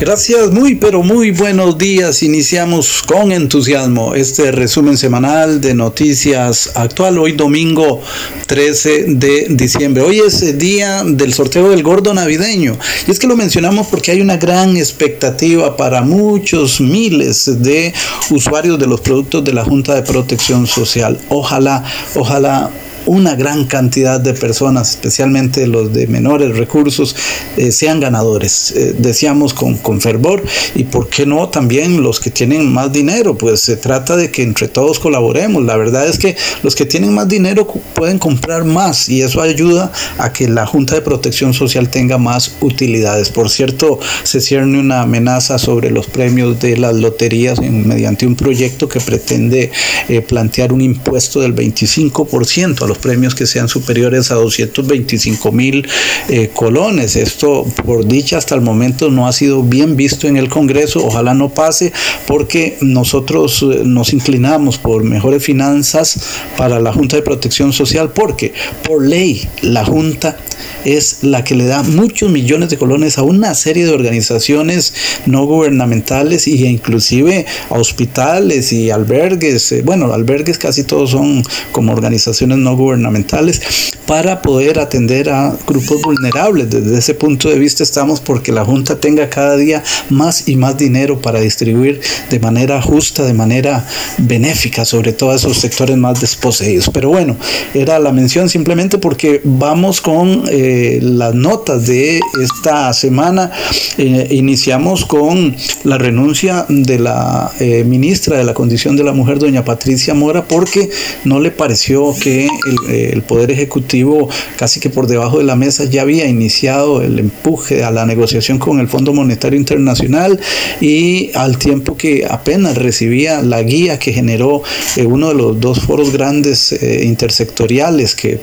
Gracias, muy pero muy buenos días. Iniciamos con entusiasmo este resumen semanal de noticias actual hoy domingo 13 de diciembre. Hoy es el día del sorteo del gordo navideño y es que lo mencionamos porque hay una gran expectativa para muchos miles de usuarios de los productos de la Junta de Protección Social. Ojalá, ojalá una gran cantidad de personas, especialmente los de menores recursos, eh, sean ganadores. Eh, decíamos con, con fervor y por qué no también los que tienen más dinero, pues se trata de que entre todos colaboremos. La verdad es que los que tienen más dinero pueden comprar más y eso ayuda a que la Junta de Protección Social tenga más utilidades. Por cierto, se cierne una amenaza sobre los premios de las loterías mediante un proyecto que pretende eh, plantear un impuesto del 25% a los premios que sean superiores a 225 mil eh, colones. Esto, por dicha, hasta el momento no ha sido bien visto en el Congreso. Ojalá no pase porque nosotros eh, nos inclinamos por mejores finanzas para la Junta de Protección Social porque por ley la Junta es la que le da muchos millones de colones a una serie de organizaciones no gubernamentales e inclusive a hospitales y albergues. Eh, bueno, albergues casi todos son como organizaciones no gubernamentales para poder atender a grupos vulnerables. Desde ese punto de vista estamos porque la Junta tenga cada día más y más dinero para distribuir de manera justa, de manera benéfica, sobre todo a esos sectores más desposeídos. Pero bueno, era la mención simplemente porque vamos con eh, las notas de esta semana. Eh, iniciamos con la renuncia de la eh, ministra de la Condición de la Mujer, doña Patricia Mora, porque no le pareció que eh, el, Poder Ejecutivo, casi que por debajo de la mesa, ya había iniciado el empuje a la negociación con el Fondo Monetario Internacional y al tiempo que apenas recibía la guía que generó eh, uno de los dos foros grandes eh, intersectoriales que,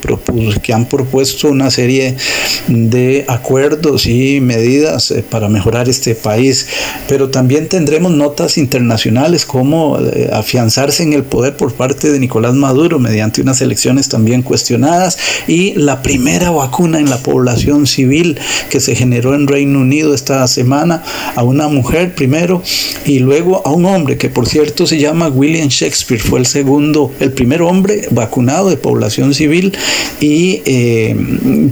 que han propuesto una serie de acuerdos y medidas para mejorar este país. Pero también tendremos notas internacionales como afianzarse en el poder por parte de Nicolás Maduro mediante unas elecciones también cuestionadas. Y la primera vacuna en la población civil que se generó en Reino Unido esta semana a una mujer primero y luego a un hombre que por cierto se llama William Shakespeare, fue el segundo, el primer hombre vacunado de población civil. Y eh,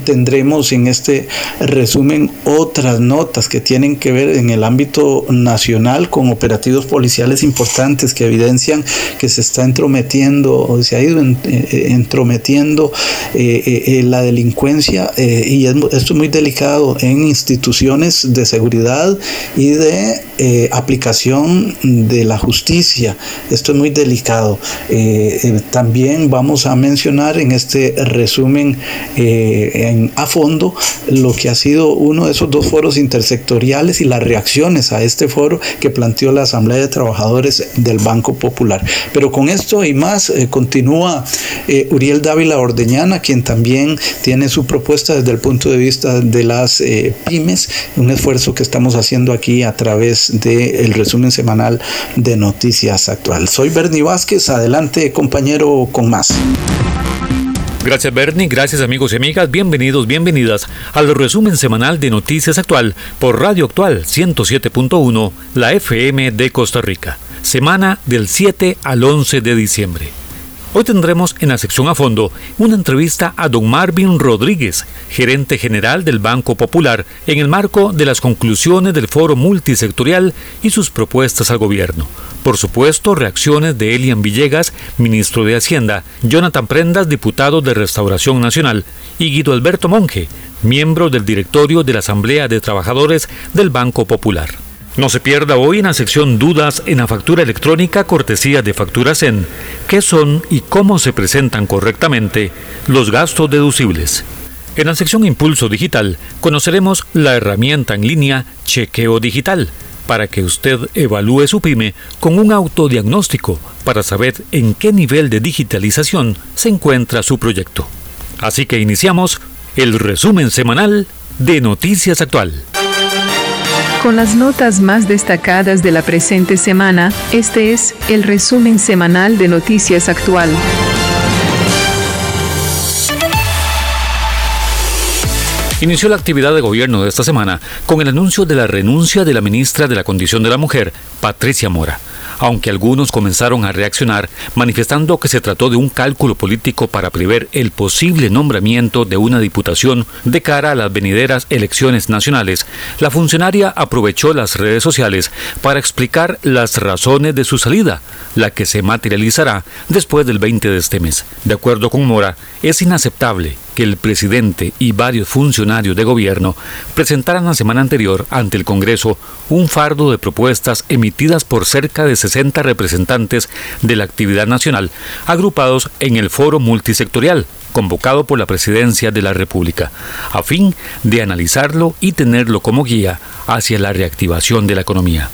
tendremos en este resumen otras notas que tienen que ver en el ámbito nacional con operativos policiales importantes que evidencian que se está entrometiendo o se ha ido eh, entrometiendo eh, eh, la delincuencia y esto es muy delicado en instituciones de seguridad y de aplicación de la justicia. Esto es muy delicado. también vamos a mencionar en este resumen en, a fondo lo que ha sido uno de esos dos foros intersectoriales y las reacciones a este foro que planteó la Asamblea de Trabajadores del Banco Popular. Pero con esto y más continúa eh, Uriel Dávila Ordeñana, quien también tiene su propuesta desde el punto de vista de las eh, pymes, un esfuerzo que estamos haciendo aquí a través del resumen semanal de Noticias Actual. Soy Bernie Vázquez, adelante compañero con más. Gracias Bernie, gracias amigos y amigas, bienvenidos, bienvenidas al resumen semanal de Noticias Actual por Radio Actual 107.1, la FM de Costa Rica, semana del 7 al 11 de diciembre. Hoy tendremos en la sección a fondo una entrevista a don Marvin Rodríguez, gerente general del Banco Popular, en el marco de las conclusiones del foro multisectorial y sus propuestas al gobierno. Por supuesto, reacciones de Elian Villegas, ministro de Hacienda, Jonathan Prendas, diputado de Restauración Nacional, y Guido Alberto Monge, miembro del directorio de la Asamblea de Trabajadores del Banco Popular. No se pierda hoy en la sección Dudas en la factura electrónica cortesía de Facturas en qué son y cómo se presentan correctamente los gastos deducibles. En la sección Impulso Digital conoceremos la herramienta en línea Chequeo Digital para que usted evalúe su pyme con un autodiagnóstico para saber en qué nivel de digitalización se encuentra su proyecto. Así que iniciamos el resumen semanal de Noticias Actual. Con las notas más destacadas de la presente semana, este es el resumen semanal de Noticias Actual. Inició la actividad de gobierno de esta semana con el anuncio de la renuncia de la ministra de la Condición de la Mujer, Patricia Mora aunque algunos comenzaron a reaccionar manifestando que se trató de un cálculo político para prever el posible nombramiento de una diputación de cara a las venideras elecciones nacionales, la funcionaria aprovechó las redes sociales para explicar las razones de su salida, la que se materializará después del 20 de este mes. De acuerdo con Mora, es inaceptable que el presidente y varios funcionarios de gobierno presentaran la semana anterior ante el Congreso un fardo de propuestas emitidas por cerca de 60 representantes de la actividad nacional, agrupados en el foro multisectorial convocado por la Presidencia de la República, a fin de analizarlo y tenerlo como guía hacia la reactivación de la economía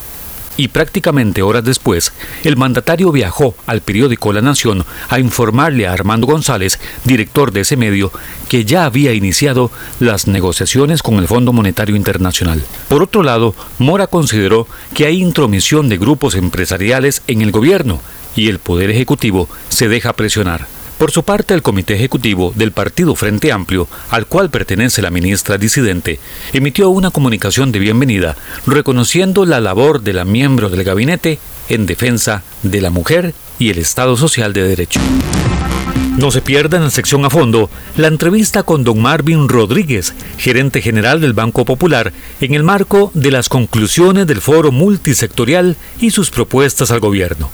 y prácticamente horas después, el mandatario viajó al periódico La Nación a informarle a Armando González, director de ese medio, que ya había iniciado las negociaciones con el Fondo Monetario Internacional. Por otro lado, Mora consideró que hay intromisión de grupos empresariales en el gobierno y el Poder Ejecutivo se deja presionar. Por su parte, el Comité Ejecutivo del Partido Frente Amplio, al cual pertenece la ministra disidente, emitió una comunicación de bienvenida reconociendo la labor de la miembro del gabinete en defensa de la mujer y el Estado Social de Derecho. No se pierda en la sección a fondo la entrevista con don Marvin Rodríguez, gerente general del Banco Popular, en el marco de las conclusiones del foro multisectorial y sus propuestas al gobierno.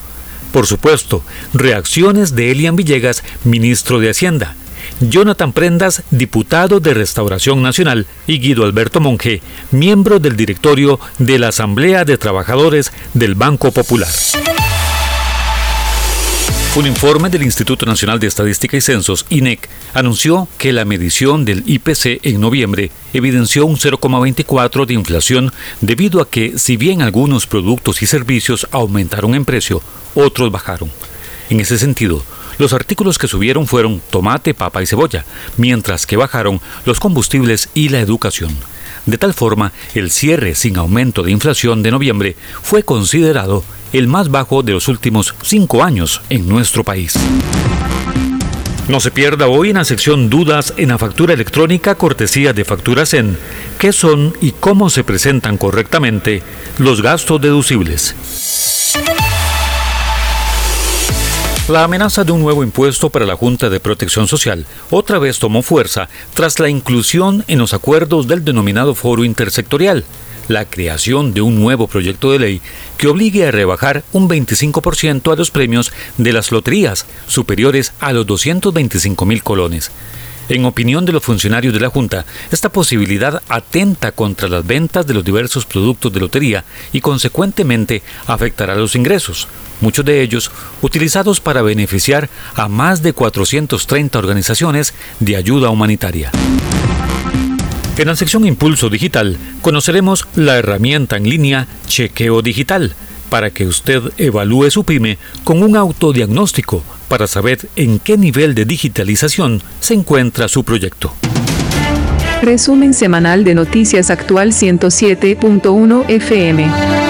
Por supuesto, reacciones de Elian Villegas, ministro de Hacienda, Jonathan Prendas, diputado de Restauración Nacional, y Guido Alberto Monge, miembro del directorio de la Asamblea de Trabajadores del Banco Popular. Un informe del Instituto Nacional de Estadística y Censos, INEC, anunció que la medición del IPC en noviembre evidenció un 0,24 de inflación debido a que, si bien algunos productos y servicios aumentaron en precio, otros bajaron. En ese sentido, los artículos que subieron fueron tomate, papa y cebolla, mientras que bajaron los combustibles y la educación. De tal forma, el cierre sin aumento de inflación de noviembre fue considerado el más bajo de los últimos cinco años en nuestro país. No se pierda hoy en la sección Dudas en la factura electrónica cortesía de Facturas en qué son y cómo se presentan correctamente los gastos deducibles. La amenaza de un nuevo impuesto para la Junta de Protección Social otra vez tomó fuerza tras la inclusión en los acuerdos del denominado Foro Intersectorial, la creación de un nuevo proyecto de ley que obligue a rebajar un 25% a los premios de las loterías superiores a los 225 mil colones. En opinión de los funcionarios de la Junta, esta posibilidad atenta contra las ventas de los diversos productos de lotería y consecuentemente afectará los ingresos, muchos de ellos utilizados para beneficiar a más de 430 organizaciones de ayuda humanitaria. En la sección Impulso Digital conoceremos la herramienta en línea Chequeo Digital para que usted evalúe su pyme con un autodiagnóstico para saber en qué nivel de digitalización se encuentra su proyecto. Resumen semanal de Noticias Actual 107.1 FM.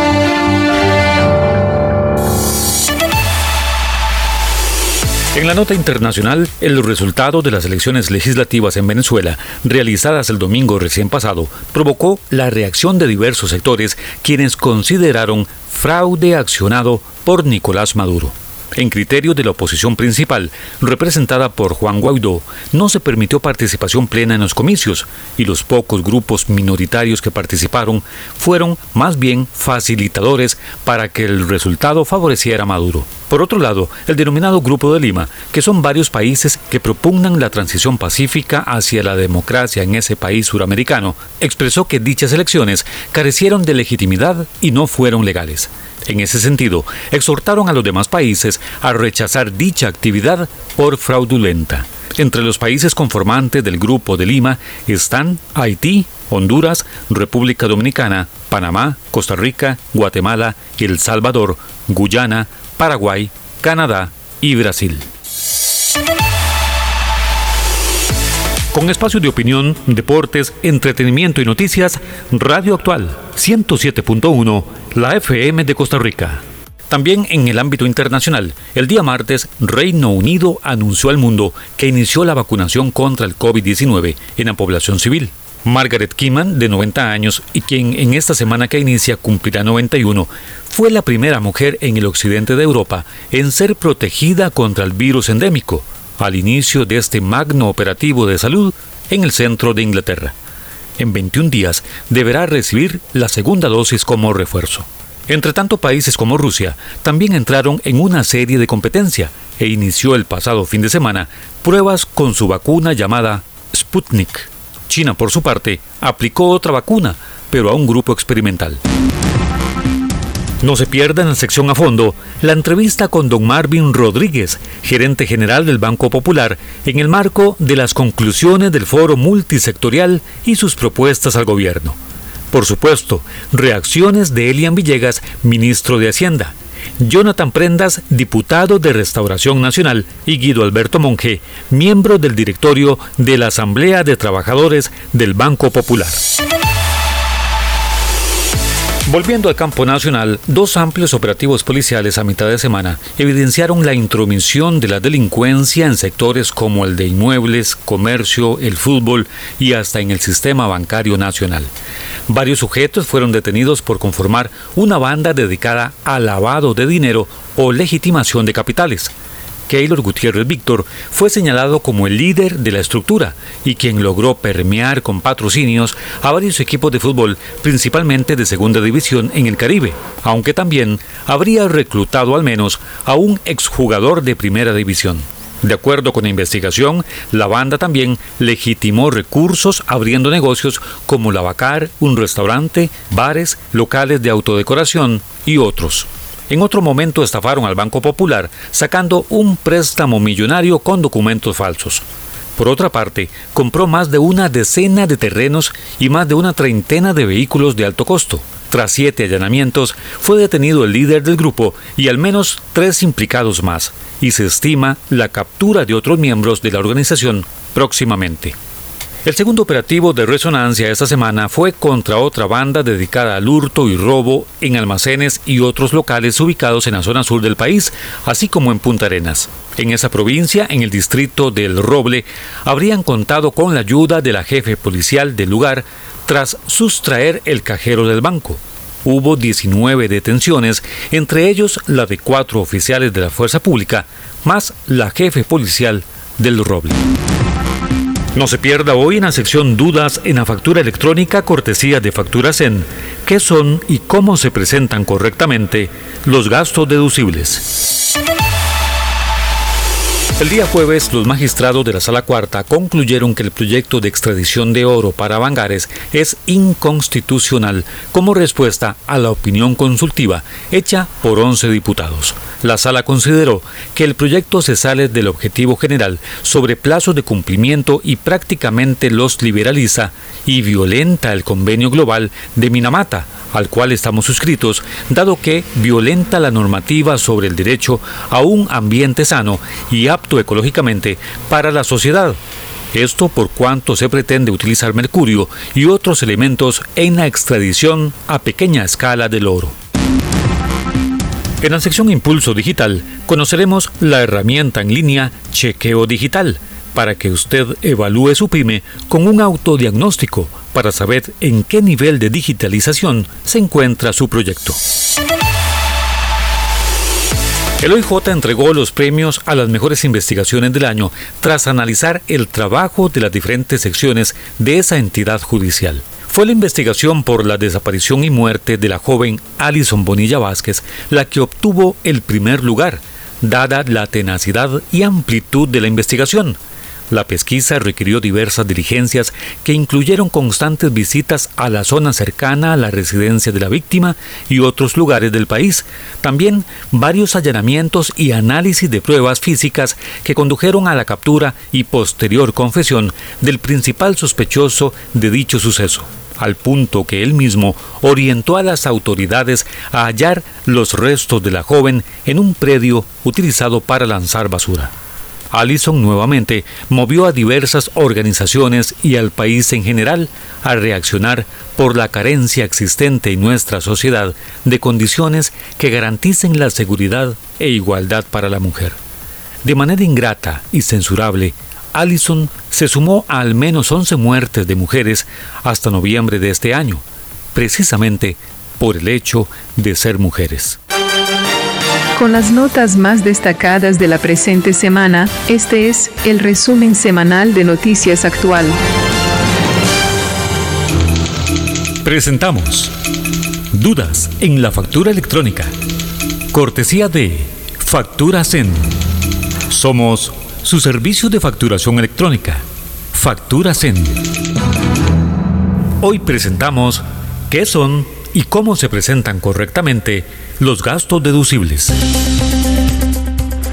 En la nota internacional, el resultado de las elecciones legislativas en Venezuela, realizadas el domingo recién pasado, provocó la reacción de diversos sectores quienes consideraron fraude accionado por Nicolás Maduro. En criterio de la oposición principal, representada por Juan Guaidó, no se permitió participación plena en los comicios y los pocos grupos minoritarios que participaron fueron más bien facilitadores para que el resultado favoreciera a Maduro. Por otro lado, el denominado Grupo de Lima, que son varios países que propugnan la transición pacífica hacia la democracia en ese país suramericano, expresó que dichas elecciones carecieron de legitimidad y no fueron legales. En ese sentido, exhortaron a los demás países a rechazar dicha actividad por fraudulenta. Entre los países conformantes del Grupo de Lima están Haití, Honduras, República Dominicana, Panamá, Costa Rica, Guatemala, El Salvador, Guyana, Paraguay, Canadá y Brasil. Con espacio de opinión, deportes, entretenimiento y noticias, Radio Actual 107.1, la FM de Costa Rica. También en el ámbito internacional, el día martes, Reino Unido anunció al mundo que inició la vacunación contra el COVID-19 en la población civil. Margaret Kiman, de 90 años y quien en esta semana que inicia cumplirá 91, fue la primera mujer en el occidente de Europa en ser protegida contra el virus endémico al inicio de este magno operativo de salud en el centro de Inglaterra. En 21 días deberá recibir la segunda dosis como refuerzo. Entre tanto, países como Rusia también entraron en una serie de competencia e inició el pasado fin de semana pruebas con su vacuna llamada Sputnik. China, por su parte, aplicó otra vacuna, pero a un grupo experimental. No se pierda en la sección a fondo la entrevista con don Marvin Rodríguez, gerente general del Banco Popular, en el marco de las conclusiones del foro multisectorial y sus propuestas al gobierno. Por supuesto, reacciones de Elian Villegas, ministro de Hacienda, Jonathan Prendas, diputado de Restauración Nacional, y Guido Alberto Monge, miembro del directorio de la Asamblea de Trabajadores del Banco Popular. Volviendo al campo nacional, dos amplios operativos policiales a mitad de semana evidenciaron la intromisión de la delincuencia en sectores como el de inmuebles, comercio, el fútbol y hasta en el sistema bancario nacional. Varios sujetos fueron detenidos por conformar una banda dedicada al lavado de dinero o legitimación de capitales. Keylor Gutiérrez Víctor fue señalado como el líder de la estructura y quien logró permear con patrocinios a varios equipos de fútbol, principalmente de segunda división en el Caribe, aunque también habría reclutado al menos a un exjugador de primera división. De acuerdo con la investigación, la banda también legitimó recursos abriendo negocios como Lavacar, un restaurante, bares, locales de autodecoración y otros. En otro momento estafaron al Banco Popular sacando un préstamo millonario con documentos falsos. Por otra parte, compró más de una decena de terrenos y más de una treintena de vehículos de alto costo. Tras siete allanamientos, fue detenido el líder del grupo y al menos tres implicados más, y se estima la captura de otros miembros de la organización próximamente. El segundo operativo de resonancia esta semana fue contra otra banda dedicada al hurto y robo en almacenes y otros locales ubicados en la zona sur del país, así como en Punta Arenas. En esa provincia, en el distrito del Roble, habrían contado con la ayuda de la jefe policial del lugar tras sustraer el cajero del banco. Hubo 19 detenciones, entre ellos la de cuatro oficiales de la fuerza pública, más la jefe policial del Roble. No se pierda hoy en la sección Dudas en la factura electrónica cortesía de Facturas en qué son y cómo se presentan correctamente los gastos deducibles. El día jueves, los magistrados de la Sala Cuarta concluyeron que el proyecto de extradición de oro para Bangares es inconstitucional como respuesta a la opinión consultiva hecha por 11 diputados. La Sala consideró que el proyecto se sale del objetivo general sobre plazos de cumplimiento y prácticamente los liberaliza y violenta el convenio global de Minamata al cual estamos suscritos, dado que violenta la normativa sobre el derecho a un ambiente sano y apto ecológicamente para la sociedad. Esto por cuanto se pretende utilizar mercurio y otros elementos en la extradición a pequeña escala del oro. En la sección Impulso Digital conoceremos la herramienta en línea Chequeo Digital para que usted evalúe su pyme con un autodiagnóstico para saber en qué nivel de digitalización se encuentra su proyecto. El OIJ entregó los premios a las mejores investigaciones del año tras analizar el trabajo de las diferentes secciones de esa entidad judicial. Fue la investigación por la desaparición y muerte de la joven Alison Bonilla Vázquez la que obtuvo el primer lugar, dada la tenacidad y amplitud de la investigación. La pesquisa requirió diversas diligencias que incluyeron constantes visitas a la zona cercana a la residencia de la víctima y otros lugares del país. También varios allanamientos y análisis de pruebas físicas que condujeron a la captura y posterior confesión del principal sospechoso de dicho suceso al punto que él mismo orientó a las autoridades a hallar los restos de la joven en un predio utilizado para lanzar basura. Allison nuevamente movió a diversas organizaciones y al país en general a reaccionar por la carencia existente en nuestra sociedad de condiciones que garanticen la seguridad e igualdad para la mujer. De manera ingrata y censurable, Allison se sumó a al menos 11 muertes de mujeres hasta noviembre de este año, precisamente por el hecho de ser mujeres. Con las notas más destacadas de la presente semana, este es el resumen semanal de Noticias Actual. Presentamos Dudas en la factura electrónica. Cortesía de Factura Zen. Somos su servicio de facturación electrónica. Factura Zen. Hoy presentamos qué son y cómo se presentan correctamente los gastos deducibles.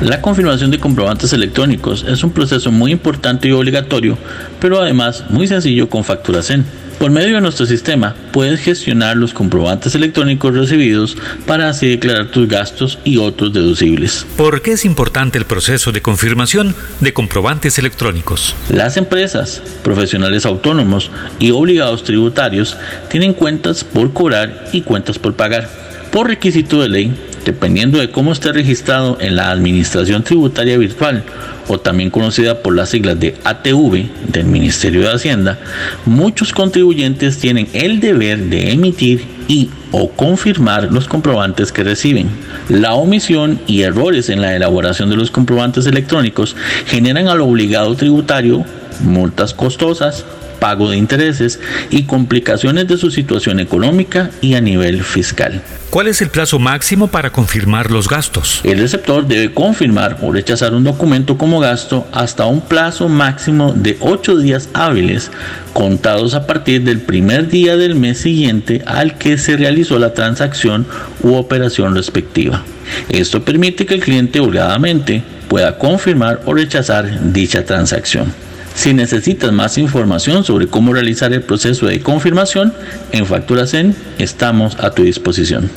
La confirmación de comprobantes electrónicos es un proceso muy importante y obligatorio, pero además muy sencillo con Facturazen. Por medio de nuestro sistema puedes gestionar los comprobantes electrónicos recibidos para así declarar tus gastos y otros deducibles. ¿Por qué es importante el proceso de confirmación de comprobantes electrónicos? Las empresas, profesionales autónomos y obligados tributarios tienen cuentas por cobrar y cuentas por pagar. Por requisito de ley, dependiendo de cómo esté registrado en la Administración Tributaria Virtual o también conocida por las siglas de ATV del Ministerio de Hacienda, muchos contribuyentes tienen el deber de emitir y o confirmar los comprobantes que reciben. La omisión y errores en la elaboración de los comprobantes electrónicos generan al obligado tributario multas costosas, pago de intereses y complicaciones de su situación económica y a nivel fiscal. ¿Cuál es el plazo máximo para confirmar los gastos? El receptor debe confirmar o rechazar un documento como gasto hasta un plazo máximo de 8 días hábiles, contados a partir del primer día del mes siguiente al que se realizó la transacción u operación respectiva. Esto permite que el cliente holgadamente pueda confirmar o rechazar dicha transacción. Si necesitas más información sobre cómo realizar el proceso de confirmación, en Factura Zen estamos a tu disposición.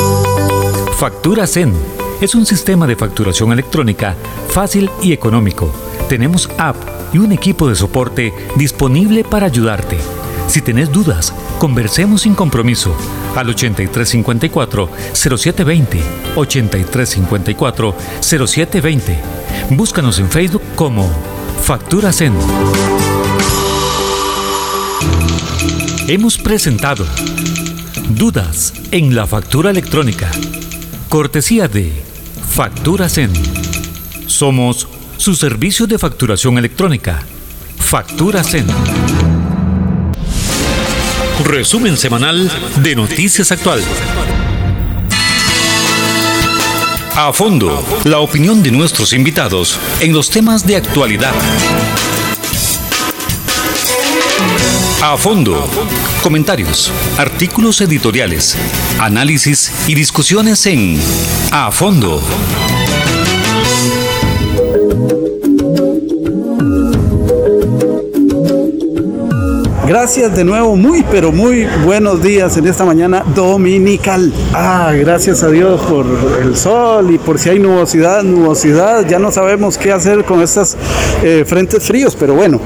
Factura Zen es un sistema de facturación electrónica fácil y económico. Tenemos app y un equipo de soporte disponible para ayudarte. Si tenés dudas, conversemos sin compromiso al 8354-0720, 8354-0720. Búscanos en Facebook como Factura Zen. Hemos presentado Dudas en la factura electrónica. Cortesía de Factura Zen. Somos su servicio de facturación electrónica. Factura Zen. Resumen semanal de Noticias Actual. A fondo, la opinión de nuestros invitados en los temas de actualidad. A fondo, comentarios, artículos editoriales, análisis y discusiones en A fondo. Gracias de nuevo, muy pero muy buenos días en esta mañana dominical. Ah, gracias a Dios por el sol y por si hay nubosidad, nubosidad. Ya no sabemos qué hacer con estos eh, frentes fríos, pero bueno,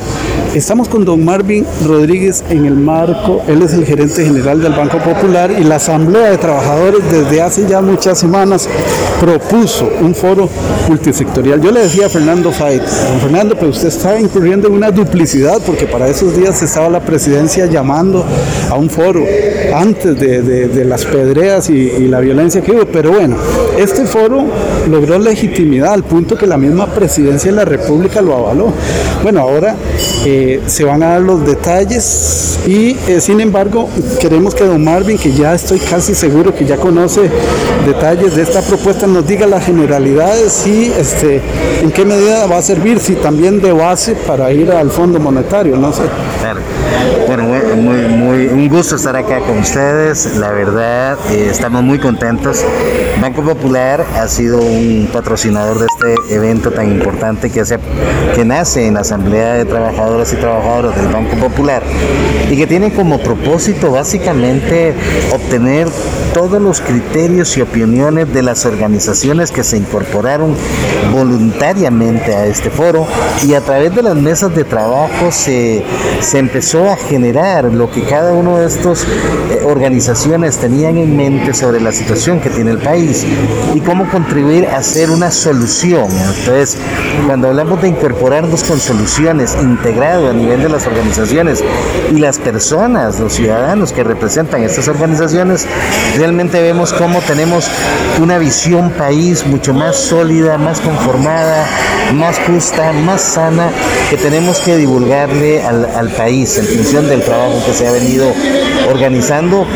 estamos con don Marvin Rodríguez en el marco. Él es el gerente general del Banco Popular y la Asamblea de Trabajadores desde hace ya muchas semanas propuso un foro multisectorial. Yo le decía a Fernando Fait, don Fernando, pero usted está incurriendo en una duplicidad porque para esos días estaba la presidencia llamando a un foro antes de, las pedreas y, la violencia que hubo. Pero bueno, este foro logró legitimidad al punto que la misma presidencia de la República lo avaló. Bueno, ahora eh, se van a dar los detalles y eh, sin embargo queremos que don Marvin, que ya estoy casi seguro que ya conoce detalles de esta propuesta, nos diga las generalidades y este, en qué medida va a servir, si también de base para ir al Fondo Monetario, no sé. Bueno, muy, muy, un gusto estar acá con ustedes. La verdad, eh, estamos muy contentos. Banco Popular ha sido un patrocinador de este evento tan importante que, hace, que nace en la Asamblea de Trabajadoras y Trabajadores del Banco Popular y que tiene como propósito básicamente obtener todos los criterios y opiniones de las organizaciones que se incorporaron voluntariamente a este foro y a través de las mesas de trabajo se, se empezó a generar lo que cada uno de estos eh, organizaciones tenían en mente sobre la situación que tiene el país y cómo contribuir a hacer una solución. Entonces, cuando hablamos de incorporarnos con soluciones integrado a nivel de las organizaciones y las personas, los ciudadanos que representan estas organizaciones, realmente vemos cómo tenemos una visión país mucho más sólida, más conformada, más justa, más sana, que tenemos que divulgarle al, al país en función del trabajo que se ha venido organizando,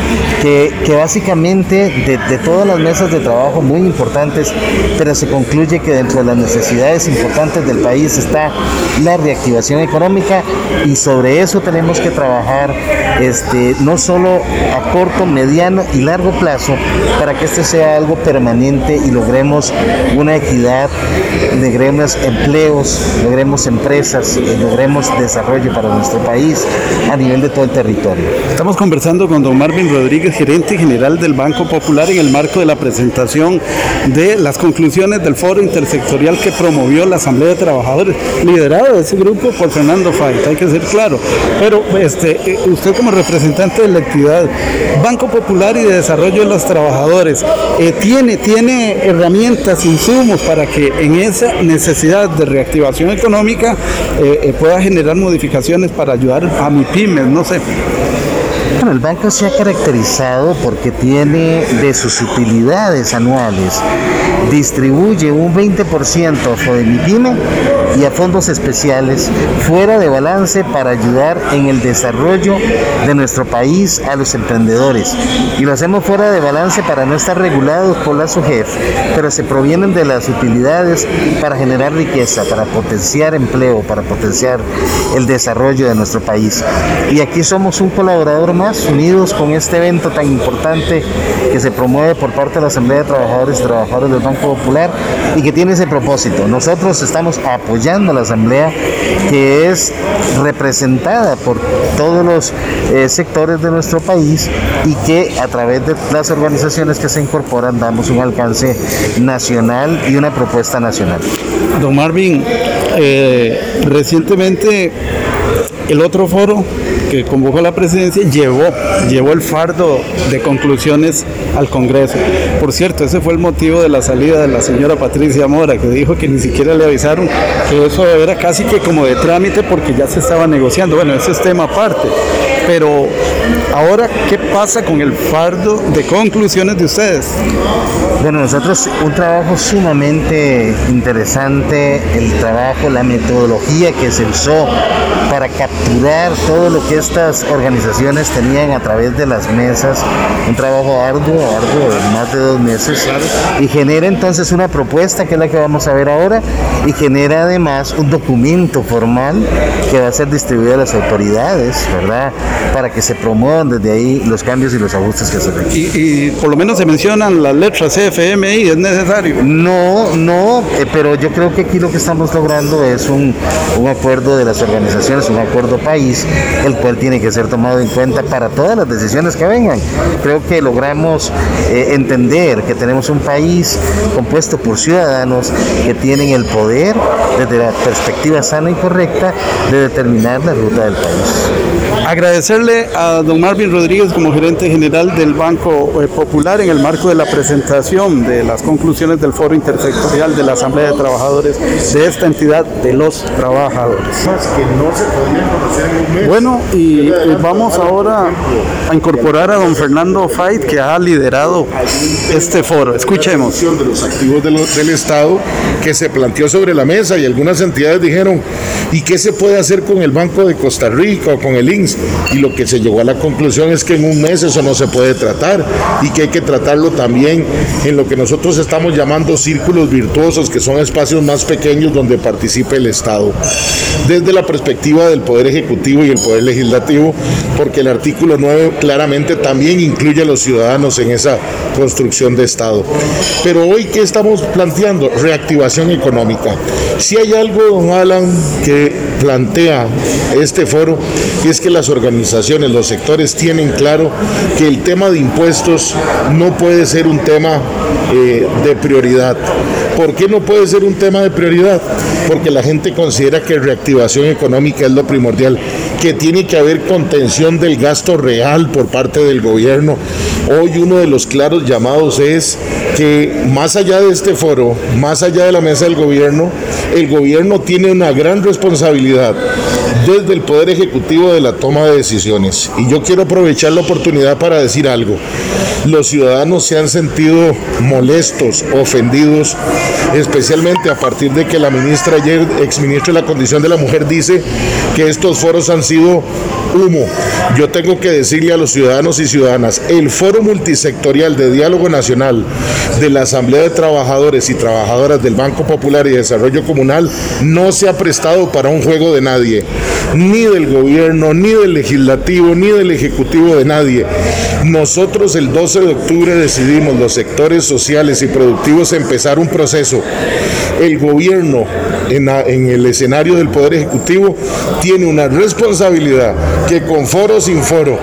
que, que básicamente de, de, todas las mesas de trabajo muy importantes, pero se concluye que dentro de las necesidades importantes del país está la reactivación económica y sobre eso tenemos que trabajar este, no solo a corto, mediano y largo plazo para que este sea algo permanente y logremos una equidad, logremos empleos, logremos empresas, logremos desarrollo para nuestro país a nivel de todo el territorio. Estamos conversando con don Marvin Rodríguez, gerente general del Banco Popular, en el marco de la presentación de las conclusiones del foro intersectorial que promovió la Asamblea de Trabajadores, liderado de ese grupo por Fernando Fait, hay que ser claro. Pero este, eh, usted como representante de la actividad, Banco Popular y de Desarrollo de los Trabajadores, eh, tiene, tiene herramientas, insumos para que en esa necesidad de reactivación económica eh, pueda generar modificaciones para ayudar a mi pymes, no sé. Bueno, el banco se ha caracterizado porque tiene de sus utilidades anuales, distribuye un 20% a FODEMIPYME y a fondos especiales fuera de balance para ayudar en el desarrollo de nuestro país a los emprendedores. Y lo hacemos fuera de balance para no estar regulados por la SUGEF, pero se provienen de las utilidades para generar riqueza, para potenciar empleo, para potenciar el desarrollo de nuestro país. Y aquí somos un colaborador más unidos con este evento tan importante que se promueve por parte de la Asamblea de Trabajadores y Trabajadores del Banco Popular y que tiene ese propósito. Nosotros estamos apoyando a la Asamblea que es representada por todos los eh, sectores de nuestro país y que a través de las organizaciones que se incorporan damos un alcance nacional y una propuesta nacional. Don Marvin, eh, recientemente el otro foro que convocó la presidencia llevó, llevó el fardo de conclusiones al Congreso. Por cierto, ese fue el motivo de la salida de la señora Patricia Mora, que dijo que ni siquiera le avisaron que eso era casi que como de trámite porque ya se estaba negociando. Bueno, ese es tema aparte. Pero ahora, ¿qué pasa con el fardo de conclusiones de ustedes? Bueno, nosotros un trabajo sumamente interesante, el trabajo, la metodología que se usó para capturar todo lo que estas organizaciones tenían a través de las mesas, un trabajo arduo, arduo de más de dos meses, y genera entonces una propuesta que es la que vamos a ver ahora, y genera además un documento formal que va a ser distribuido a las autoridades, ¿verdad? Para que se promuevan desde ahí los cambios y los ajustes que se requieren. Y, por lo menos se mencionan las letras CFMI, ¿es necesario? No, no, eh, pero yo creo que aquí lo que estamos logrando es un, un acuerdo de las organizaciones, un acuerdo país, el cual tiene que ser tomado en cuenta para todas las decisiones que vengan. Creo que logramos eh, entender que tenemos un país compuesto por ciudadanos que tienen el poder desde la perspectiva sana y correcta de determinar la ruta del país. Agradecerle a don Marvin Rodríguez como gerente general del Banco eh, Popular en el marco de la presentación de las conclusiones del Foro Intersectorial de la Asamblea de Trabajadores de esta entidad de los trabajadores. Bueno, y eh, vamos ahora a incorporar a don Fernando Fait que ha liderado este foro. Escuchemos. De los activos del Estado que se planteó sobre la mesa y algunas entidades dijeron, ¿y qué se puede hacer con el Banco de Costa Rica o con el Y lo que se llegó a la conclusión es que en un mes eso no se puede tratar y que hay que tratarlo también en lo que nosotros estamos llamando círculos virtuosos, que son espacios más pequeños donde participe el Estado. Desde la perspectiva del Poder Ejecutivo y el Poder Legislativo, porque el artículo 9 claramente también incluye a los ciudadanos en esa construcción de Estado. Pero hoy, ¿qué estamos planteando? Reactivación económica. Si hay algo, don Alan, que plantea este foro, es que las organizaciones, los sectores tienen claro que el tema de impuestos no puede ser un tema eh, de prioridad. ¿Por qué no puede ser un tema de prioridad? Porque la gente considera que reactivación económica es lo primordial, que tiene que haber contención del gasto real por parte del gobierno. Hoy uno de los claros llamados es que más allá de este foro, más allá de la mesa del gobierno, el gobierno tiene una gran responsabilidad desde el Poder Ejecutivo de la toma de decisiones. Y yo quiero aprovechar la oportunidad para decir algo. Los ciudadanos se han sentido molestos, ofendidos, especialmente a partir de que la ministra ayer, exministra de la Condición de la Mujer, dice que estos foros han sido humo. Yo tengo que decirle a los ciudadanos y ciudadanas, el Foro Multisectorial de Diálogo Nacional de la Asamblea de Trabajadores y Trabajadoras del Banco Popular y Desarrollo Comunal no se ha prestado para un juego de nadie, ni del gobierno, ni del legislativo, ni del ejecutivo de nadie. Nosotros el 12 de octubre decidimos los sectores sociales y productivos empezar un proceso. El gobierno en, el escenario del Poder Ejecutivo tiene una responsabilidad que con foro o sin foro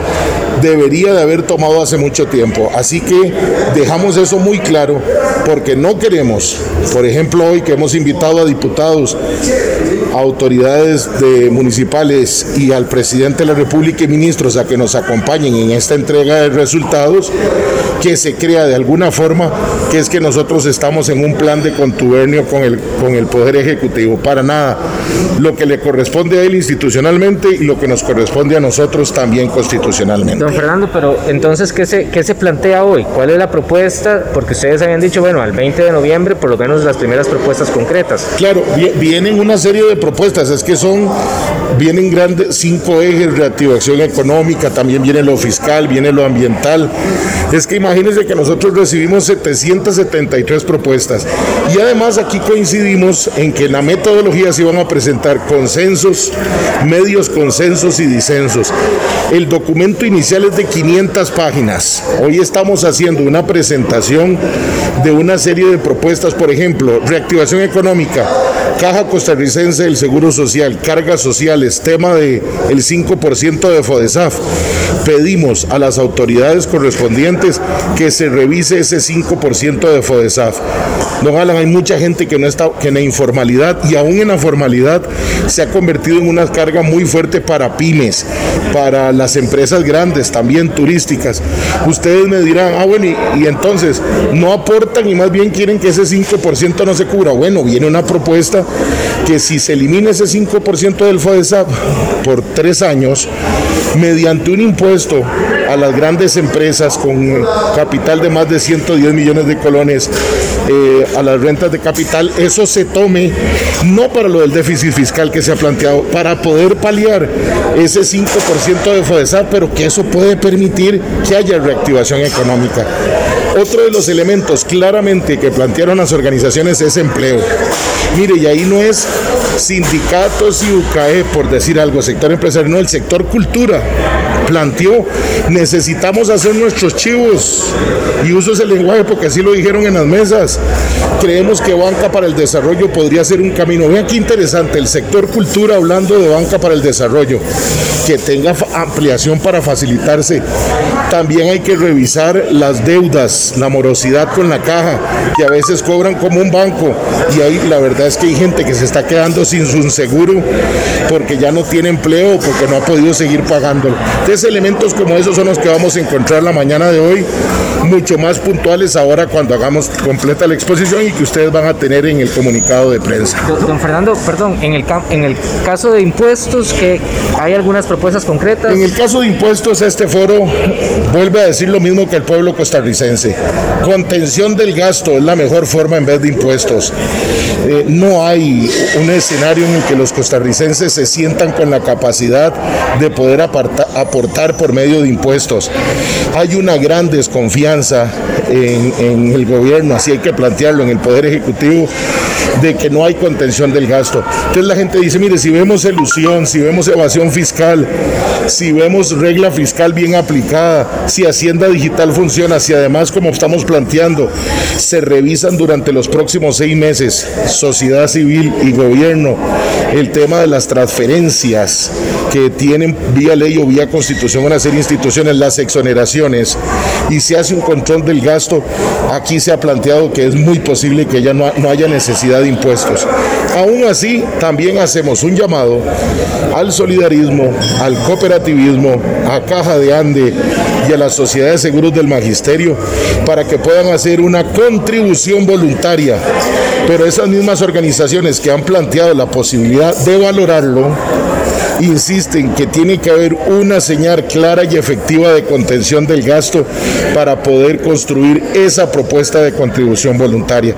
debería de haber tomado hace mucho tiempo. Así que dejamos eso muy claro porque no queremos, por ejemplo, hoy que hemos invitado a diputados, autoridades de municipales y al presidente de la República y ministros a que nos acompañen en esta entrega de resultados, que se crea de alguna forma que es que nosotros estamos en un plan de contubernio con el, con el Poder Ejecutivo. Para nada. Lo que le corresponde a él institucionalmente y lo que nos corresponde a nosotros también constitucionalmente. Don Fernando, pero entonces, ¿qué se, qué se plantea hoy? ¿Cuál es la propuesta? Porque ustedes habían dicho, bueno, al 20 de noviembre, por lo menos las primeras propuestas concretas. Claro, vienen una serie de propuestas, es que son, vienen grandes cinco ejes, reactivación económica, también viene lo fiscal, viene lo ambiental. Es que imagínense que nosotros recibimos 773 propuestas y además aquí coincidimos en que en la metodología se iban a presentar consensos, medios consensos y disensos. El documento inicial es de 500 páginas. Hoy estamos haciendo una presentación de una serie de propuestas, por ejemplo, reactivación económica, Caja Costarricense del Seguro Social, cargas sociales, tema del el 5% de FODESAF. Pedimos a las autoridades correspondientes que se revise ese 5% de FODESAF. Don Alan, hay mucha gente que no está, que en la informalidad y aún en la formalidad se ha convertido en una carga muy fuerte para pymes, para las empresas grandes, también turísticas. Ustedes me dirán, ah, bueno, y, y entonces no y más bien quieren que ese 5% no se cubra. Bueno, viene una propuesta que si se elimina ese 5% del FODESAP por tres años, mediante un impuesto a las grandes empresas con capital de más de 110 millones de colones, eh, a las rentas de capital, eso se tome no para lo del déficit fiscal que se ha planteado, para poder paliar ese 5% de FODESAP, pero que eso puede permitir que haya reactivación económica. Otro de los elementos claramente que plantearon las organizaciones es empleo. Mire, y ahí no es sindicatos y UCAE, por decir algo, sector empresarial, no, el sector cultura planteó, necesitamos hacer nuestros chivos y uso ese lenguaje porque así lo dijeron en las mesas. Creemos que banca para el desarrollo podría ser un camino. Vean qué interesante, el sector cultura hablando de banca para el desarrollo. que tenga ampliación para facilitarse. También hay que revisar las deudas, la morosidad con la caja, que a veces cobran como un banco. Y ahí la verdad es que hay gente que se está quedando sin su seguro porque ya no tiene empleo, porque no ha podido seguir pagándolo. Entonces elementos como esos son los que vamos a encontrar la mañana de hoy, mucho más puntuales ahora cuando hagamos completa la exposición y que ustedes van a tener en el comunicado de prensa. Don Fernando, perdón, en el, en el caso de impuestos, que ¿hay algunas propuestas concretas? En el caso de impuestos, este foro vuelve a decir lo mismo que el pueblo costarricense. Contención del gasto es la mejor forma en vez de impuestos. Eh, no hay un escenario en el que los costarricenses se sientan con la capacidad de poder aportar por medio de impuestos. Hay una gran desconfianza en, en el gobierno, así hay que plantearlo, en el Poder Ejecutivo, de que no hay contención del gasto. Entonces la gente dice, mire, si vemos ilusión, si vemos evasión fiscal, si vemos regla fiscal bien aplicada, si Hacienda Digital funciona, si además, como estamos planteando, se revisan durante los próximos seis meses, sociedad civil y gobierno, el tema de las transferencias que tienen vía ley o vía constitución van a ser instituciones, las exoneraciones, y se hace un control del gasto, aquí se ha planteado que es muy posible que ya no, no haya necesidad de impuestos. Aún así, también hacemos un llamado al solidarismo, al cooperativismo, a Caja de Ande y a las sociedades de seguros del magisterio para que puedan hacer una contribución voluntaria. Pero esas mismas organizaciones que han planteado la posibilidad de valorarlo, insisten que tiene que haber una señal clara y efectiva de contención del gasto para poder construir esa propuesta de contribución voluntaria.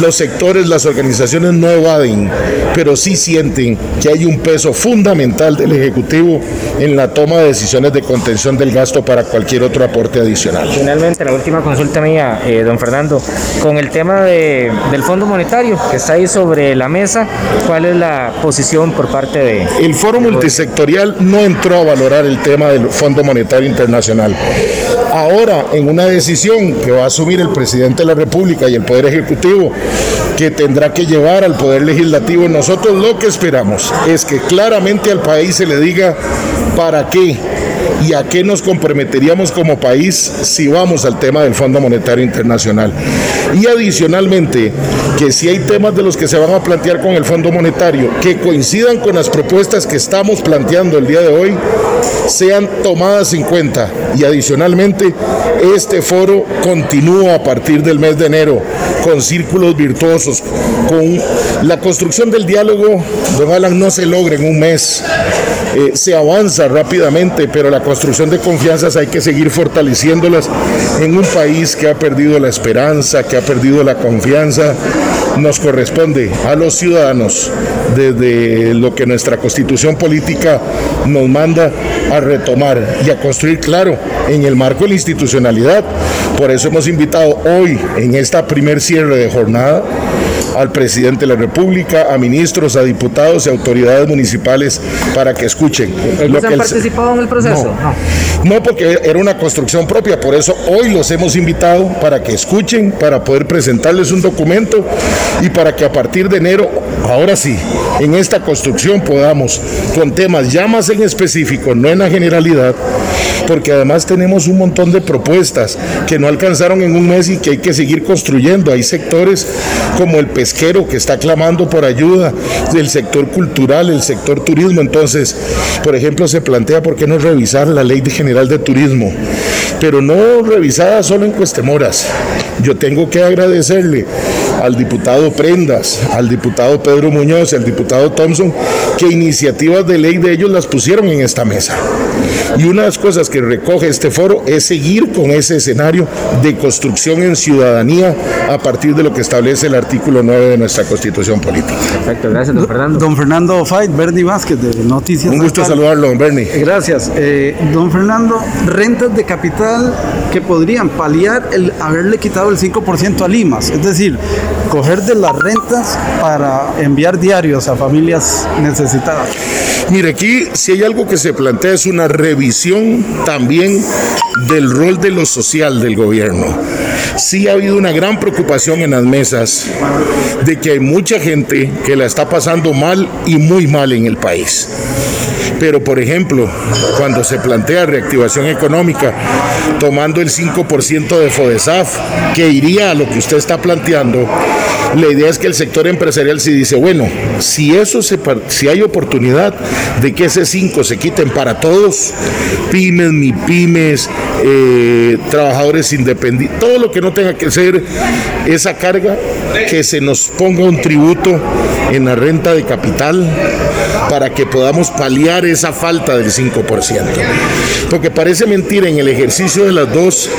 Los sectores, las organizaciones no evaden, pero sí sienten que hay un peso fundamental del Ejecutivo en la toma de decisiones de contención del gasto para cualquier otro aporte adicional. Finalmente, la última consulta mía, eh, don Fernando, con el tema de, del Fondo Monetario que está ahí sobre la mesa, ¿cuál es la posición por parte de... El Foro Multisectorial no entró a valorar el tema del Fondo Monetario Internacional. Ahora, en una decisión que va a asumir el presidente de la República y el Poder Ejecutivo, que tendrá que llevar al Poder Legislativo, nosotros lo que esperamos es que claramente al país se le diga para qué y a qué nos comprometeríamos como país si vamos al tema del Fondo Monetario Internacional. Y adicionalmente, que si hay temas de los que se van a plantear con el Fondo Monetario que coincidan con las propuestas que estamos planteando el día de hoy, sean tomadas en cuenta. Y adicionalmente, este foro continúa a partir del mes de enero con círculos virtuosos, con la construcción del diálogo, don Alan, no se logra en un mes. Eh, se avanza rápidamente, pero la construcción de confianzas hay que seguir fortaleciéndolas en un país que ha perdido la esperanza, que ha perdido la confianza. Nos corresponde a los ciudadanos, desde lo que nuestra constitución política nos manda, a retomar y a construir, claro, en el marco de la institucionalidad. Por eso hemos invitado hoy, en esta primer cierre de jornada, al presidente de la República, a ministros, a diputados y autoridades municipales para que escuchen. ¿Ellos han participado en el proceso? No, no, porque era una construcción propia, por eso hoy los hemos invitado para que escuchen, para poder presentarles un documento y para que a partir de enero, ahora sí, en esta construcción podamos, con temas ya más en específico, no en la generalidad, porque además tenemos un montón de propuestas que no alcanzaron en un mes y que hay que seguir construyendo. Hay sectores como el pesquero que está clamando por ayuda, el sector cultural, el sector turismo. Entonces, por ejemplo, se plantea por qué no revisar la ley general de turismo, pero no revisada solo en Cuestemoras. Yo tengo que agradecerle al diputado Prendas, al diputado Pedro Muñoz al diputado Thompson que iniciativas de ley de ellos las pusieron en esta mesa. Y una de las cosas que recoge este foro es seguir con ese escenario de construcción en ciudadanía a partir de lo que establece el artículo 9 de nuestra constitución política. Perfecto, gracias, don Fernando. Don Fernando Fait, Bernie Vázquez de Noticias. Un gusto saludarlo, don Bernie. Gracias. Eh, don Fernando, rentas de capital que podrían paliar el haberle quitado el 5% a Limas, es decir, coger de las rentas para enviar diarios a familias necesitadas. Mire, aquí si hay algo que se plantea es una revisión también del rol de lo social del gobierno. sí ha habido una gran preocupación en las mesas de que hay mucha gente que la está pasando mal y muy mal en el país. Pero, por ejemplo, cuando se plantea reactivación económica, tomando el 5% de FODESAF, que iría a lo que usted está planteando, la idea es que el sector empresarial si dice, bueno, si eso se, si hay oportunidad de que ese 5 se quiten para todos, pymes, mi pymes, eh, trabajadores independientes, todo lo que no tenga que ser esa carga, que se nos ponga un tributo en la renta de capital para que podamos paliar esa falta del 5%. Porque parece mentira, en el ejercicio de las dos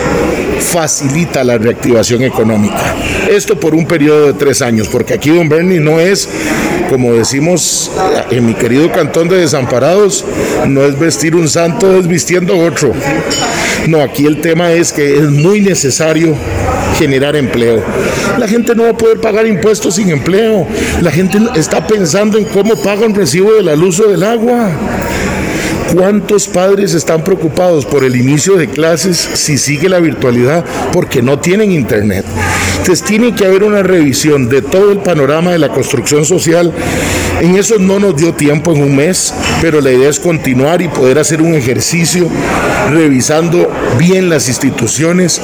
facilita la reactivación económica. Esto por un periodo de tres años, porque aquí Don Bernie no es, como decimos en mi querido cantón de desamparados, no es vestir un santo, es vistiendo otro. No, aquí el tema es que es muy necesario generar empleo. La gente no va a poder pagar impuestos sin empleo. La gente está pensando en cómo paga un recibo de la luz o del agua. ¿Cuántos padres están preocupados por el inicio de clases si sigue la virtualidad porque no tienen internet? Entonces tiene que haber una revisión de todo el panorama de la construcción social. En eso no nos dio tiempo en un mes, pero la idea es continuar y poder hacer un ejercicio revisando bien las instituciones.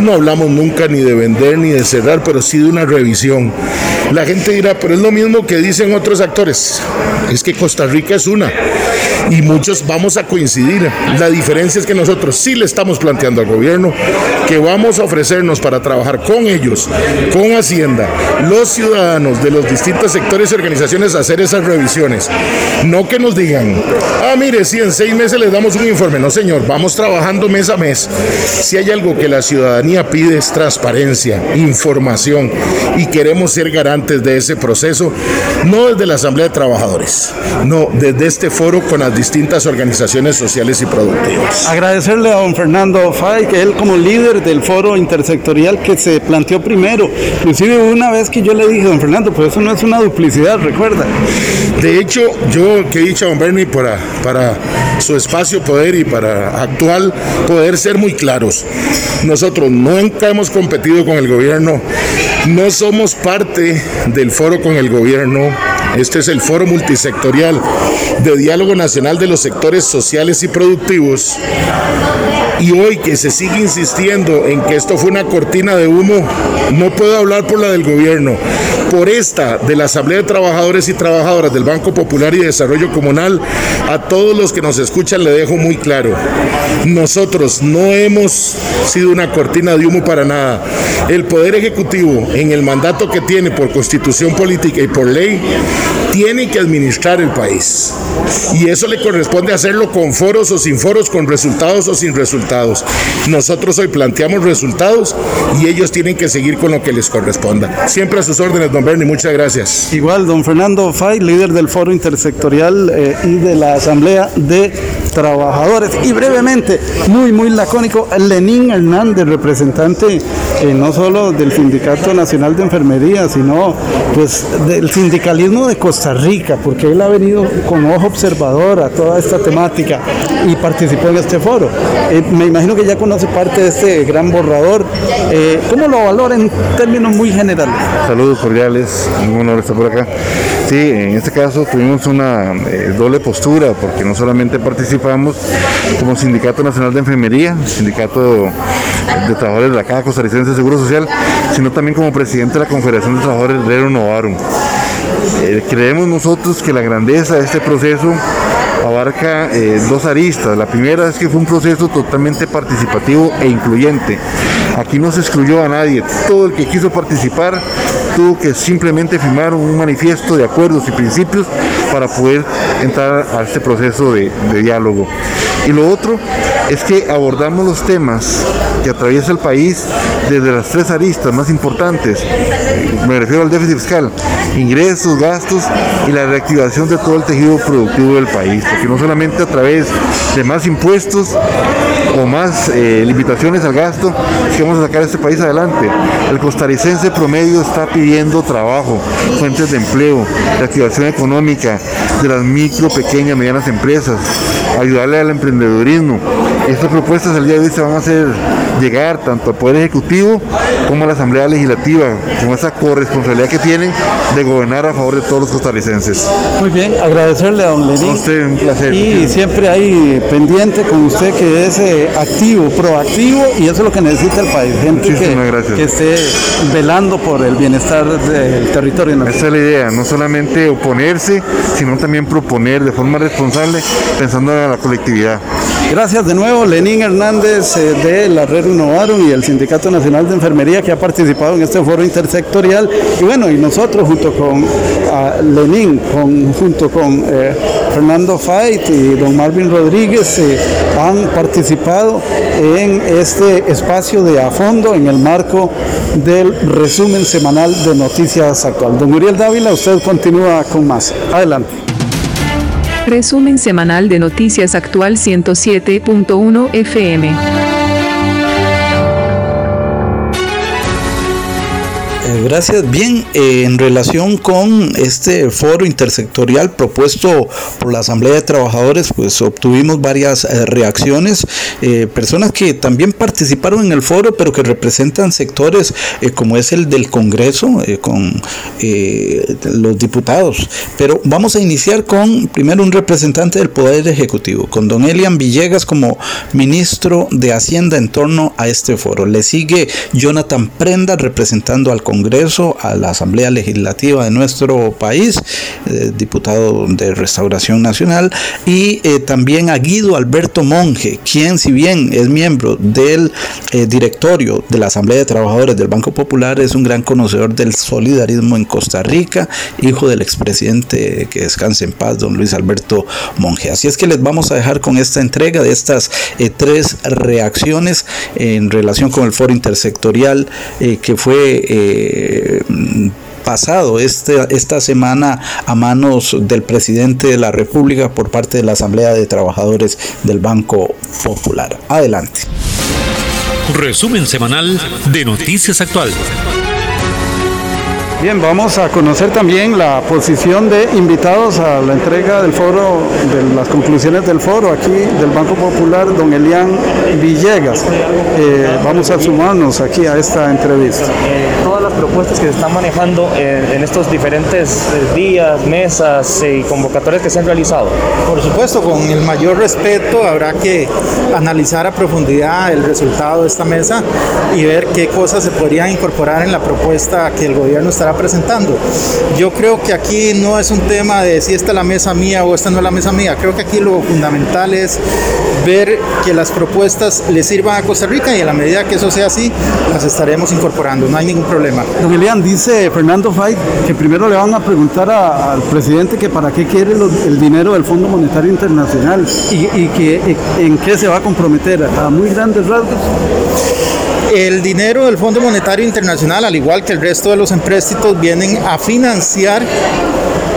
No hablamos nunca ni de vender ni de cerrar, pero sí de una revisión. La gente dirá, pero es lo mismo que dicen otros actores, es que Costa Rica es una y muchos vamos a coincidir. La diferencia es que nosotros sí le estamos planteando al gobierno que vamos a ofrecernos para trabajar con ellos, con Hacienda, los ciudadanos de los distintos sectores y organizaciones a hacer esas revisiones. No que nos digan, ah, mire, si en seis meses les damos un informe. No, señor, vamos trabajando mes a mes. Si hay algo que la ciudadanía pide es transparencia, información y queremos ser garantes de ese proceso, no desde la Asamblea de Trabajadores, no desde este foro con las distintas organizaciones sociales y productivas. Agradecerle a don Fernando Fay, que él como líder del foro intersectorial que se planteó primero, inclusive una vez que yo le dije, don Fernando, pues eso no es una duplicidad, recuerda. De hecho, yo que he dicho a don Bernie para, para su espacio poder y para actual poder ser muy claros, nosotros nunca hemos competido con el gobierno, no somos parte del foro con el gobierno, este es el foro multisectorial de diálogo nacional de los sectores sociales y productivos. Y hoy que se sigue insistiendo en que esto fue una cortina de humo, no puedo hablar por la del gobierno. Por esta de la Asamblea de Trabajadores y Trabajadoras del Banco Popular y Desarrollo Comunal, a todos los que nos escuchan le dejo muy claro. Nosotros no hemos sido una cortina de humo para nada. El Poder Ejecutivo, en el mandato que tiene por constitución política y por ley, tiene que administrar el país. Y eso le corresponde hacerlo con foros o sin foros, con resultados o sin resultados. Nosotros hoy planteamos resultados y ellos tienen que seguir con lo que les corresponda. Siempre a sus órdenes, don Bernie, muchas gracias. Igual, don Fernando Fay, líder del Foro Intersectorial eh, y de la Asamblea de Trabajadores. Y brevemente, muy, muy lacónico, Lenín Hernández, representante eh, no solo del Sindicato Nacional de Enfermería, sino pues del sindicalismo de Costa Rica, porque él ha venido con ojo observador a toda esta temática y participó en este foro. Eh, me imagino que ya conoce parte de este gran borrador. Eh, ¿Cómo lo valora en términos muy generales? Saludos cordiales, un honor estar por acá. Sí, en este caso tuvimos una eh, doble postura, porque no solamente participamos como Sindicato Nacional de Enfermería, Sindicato de Trabajadores de la Caja Costarricense de Seguro Social, sino también como presidente de la Confederación de Trabajadores de Novarum. creemos nosotros que la grandeza de este proceso abarca eh, dos aristas. La primera es que fue un proceso totalmente participativo e incluyente. Aquí no se excluyó a nadie. Todo el que quiso participar tuvo que simplemente firmar un manifiesto de acuerdos y principios para poder entrar a este proceso de, de diálogo. Y lo otro es que abordamos los temas que atraviesa el país desde las tres aristas más importantes. Me refiero al déficit fiscal, ingresos, gastos y la reactivación de todo el tejido productivo del país, porque no solamente a través de más impuestos o más eh, limitaciones al gasto que vamos a sacar a este país adelante. El costarricense promedio está pidiendo trabajo, fuentes de empleo, de activación económica de las micro, pequeñas, medianas empresas, ayudarle al emprendedurismo. Estas propuestas al día de hoy se van a hacer llegar tanto al Poder Ejecutivo como a la Asamblea Legislativa, con esa corresponsabilidad que tienen de gobernar a favor de todos los costarricenses. Muy bien, agradecerle a don Lenín. A usted, un placer. Y siempre hay pendiente con usted que es eh, activo, proactivo, y eso es lo que necesita el país. Gente que, que, esté velando por el bienestar del territorio. Esa es la idea, no solamente oponerse, sino también proponer de forma responsable, pensando en la colectividad. Gracias de nuevo, Lenín Hernández eh, de la Red Innovaron y el Sindicato Nacional de Enfermería que ha participado en este foro intersectorial. Y bueno, y nosotros junto con Lenín, junto con eh, Fernando Fait y don Marvin Rodríguez, eh, han participado en este espacio de a fondo en el marco del resumen semanal de noticias actual. Don Uriel Dávila, usted continúa con más. Adelante. Resumen semanal de Noticias Actual 107.1 FM. Gracias. Bien, eh, en relación con este foro intersectorial propuesto por la Asamblea de Trabajadores, pues obtuvimos varias eh, reacciones, eh, personas que también participaron en el foro, pero que representan sectores como es el del Congreso, con los diputados. Pero vamos a iniciar con primero un representante del Poder Ejecutivo, con don Elian Villegas como ministro de Hacienda en torno a este foro. Le sigue Jonathan Prenda representando al Congreso a la Asamblea Legislativa de nuestro país, eh, diputado de Restauración Nacional, y eh, también a Guido Alberto Monge, quien si bien es miembro del eh, directorio de la Asamblea de Trabajadores del Banco Popular, es un gran conocedor del solidarismo en Costa Rica, hijo del expresidente que descanse en paz, don Luis Alberto Monge. Así es que les vamos a dejar con esta entrega de estas tres reacciones en relación con el foro intersectorial que fue pasado este, esta semana a manos del presidente de la República por parte de la Asamblea de Trabajadores del Banco Popular. Adelante. Resumen semanal de Noticias Actual. Bien, vamos a conocer también la posición de invitados a la entrega del foro, de las conclusiones del foro aquí del Banco Popular, don Elian Villegas. Eh, vamos a sumarnos aquí a esta entrevista. todas las propuestas que se están manejando en, estos diferentes eh, días, mesas y convocatorias que se han realizado. Por supuesto, con el mayor respeto habrá que analizar a profundidad el resultado de esta mesa y ver qué cosas se podrían incorporar en la propuesta que el gobierno estará presentando. Yo creo que aquí no es un tema de si esta es la mesa mía o esta no es la mesa mía. Creo que aquí lo fundamental es ver que las propuestas le sirvan a Costa Rica y a la medida que eso sea así, las estaremos incorporando. No hay ningún problema. Don Elian, dice Fernando Fay que primero le van a preguntar al presidente que para qué quiere el dinero del Fondo Monetario Internacional y, y que en qué se va a comprometer a muy grandes rasgos. El dinero del Fondo Monetario Internacional, al igual que el resto de los empréstitos, vienen a financiar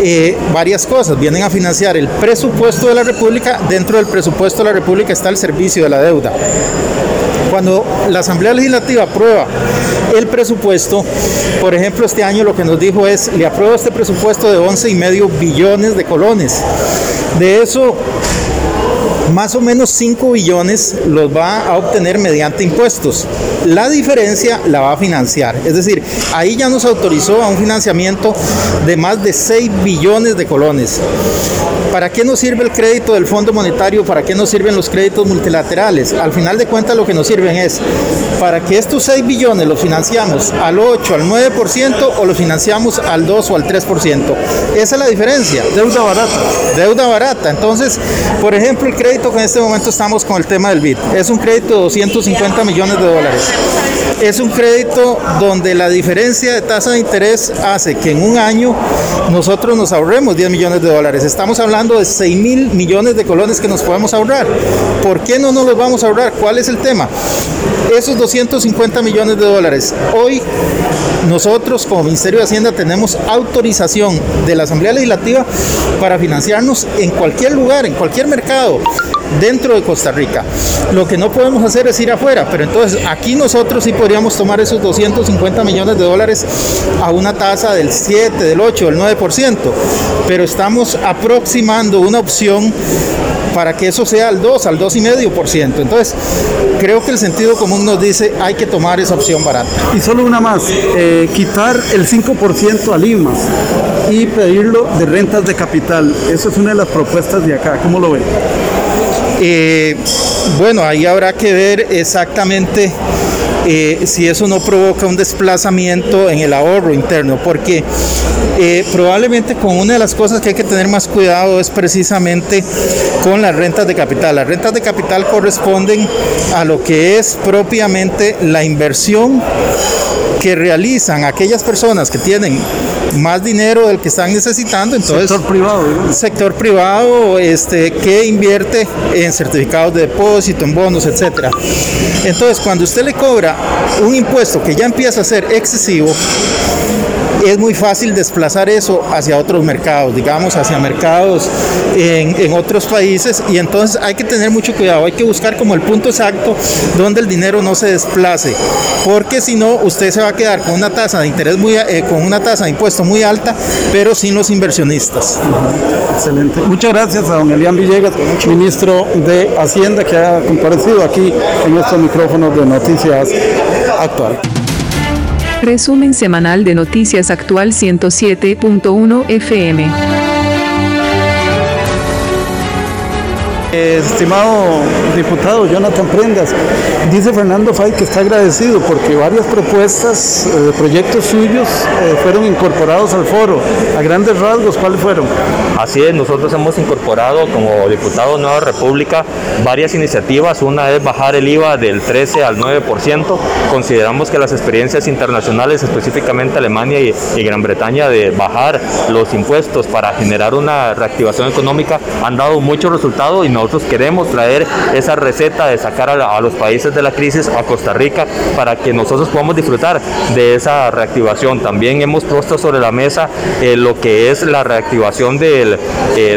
eh, varias cosas. Vienen a financiar el presupuesto de la República. Dentro del presupuesto de la República está el servicio de la deuda. Cuando la Asamblea Legislativa aprueba el presupuesto, por ejemplo, este año lo que nos dijo es, le apruebo este presupuesto de 11 y medio billones de colones. De eso, más o menos 5 billones los va a obtener mediante impuestos. La diferencia la va a financiar. Es decir, ahí ya nos autorizó a un financiamiento de más de 6 billones de colones. ¿Para qué nos sirve el crédito del Fondo Monetario? ¿Para qué nos sirven los créditos multilaterales? Al final de cuentas lo que nos sirven es para que estos 6 billones los financiamos al 8, al 9% o los financiamos al 2 o al 3%. Esa es la diferencia. Deuda barata. Deuda barata. Entonces, por ejemplo, el crédito que en este momento estamos con el tema del BID es un crédito de 250 millones de dólares. Es un crédito donde la diferencia de tasa de interés hace que en un año nosotros nos ahorremos 10 millones de dólares. Estamos hablando de 6 mil millones de colones que nos podemos ahorrar. ¿Por qué no nos los vamos a ahorrar? ¿Cuál es el tema? Esos 250 millones de dólares. Hoy nosotros como Ministerio de Hacienda tenemos autorización de la Asamblea Legislativa para financiarnos en cualquier lugar, en cualquier mercado dentro de Costa Rica. Lo que no podemos hacer es ir afuera, pero entonces aquí nosotros sí podríamos tomar esos 250 millones de dólares a una tasa del 7, del 8, del 9%, pero estamos aproximando una opción para que eso sea al 2, al 2,5%. Entonces, creo que el sentido común nos dice hay que tomar esa opción barata. Y solo una más, eh, quitar el 5% al IMAS y pedirlo de rentas de capital. Eso es una de las propuestas de acá. ¿Cómo lo ven? Eh, bueno, ahí habrá que ver exactamente eh, si eso no provoca un desplazamiento en el ahorro interno, porque eh, probablemente con una de las cosas que hay que tener más cuidado es precisamente con las rentas de capital. Las rentas de capital corresponden a lo que es propiamente la inversión que realizan aquellas personas que tienen más dinero del que están necesitando. Entonces, sector privado. Sector privado este, que invierte en certificados de depósito, en bonos, etcétera. Entonces, cuando usted le cobra un impuesto que ya empieza a ser excesivo, es muy fácil desplazar eso hacia otros mercados, digamos, hacia mercados en, otros países y entonces hay que tener mucho cuidado, hay que buscar como el punto exacto donde el dinero no se desplace, porque si no usted se va a quedar con una tasa de interés muy, eh, con una tasa de impuesto muy alta, pero sin los inversionistas. Excelente. Muchas gracias a don Elian Villegas, ministro de Hacienda, que ha comparecido aquí en estos micrófonos de Noticias Actual. Resumen semanal de Noticias Actual 107.1 FM. Estimado diputado Jonathan Prendas, dice Fernando Fay que está agradecido porque varias propuestas de proyectos suyos eh, fueron incorporados al foro. A grandes rasgos, ¿cuáles fueron? Así es, nosotros hemos incorporado como diputado Nueva República varias iniciativas. Una es bajar el IVA del 13 al 9%. Consideramos que las experiencias internacionales, específicamente Alemania y, Gran Bretaña, de bajar los impuestos para generar una reactivación económica han dado mucho resultado y nosotros queremos traer esa receta de sacar a, los países de la crisis a Costa Rica para que nosotros podamos disfrutar de esa reactivación. También hemos puesto sobre la mesa eh, lo que es la reactivación eh,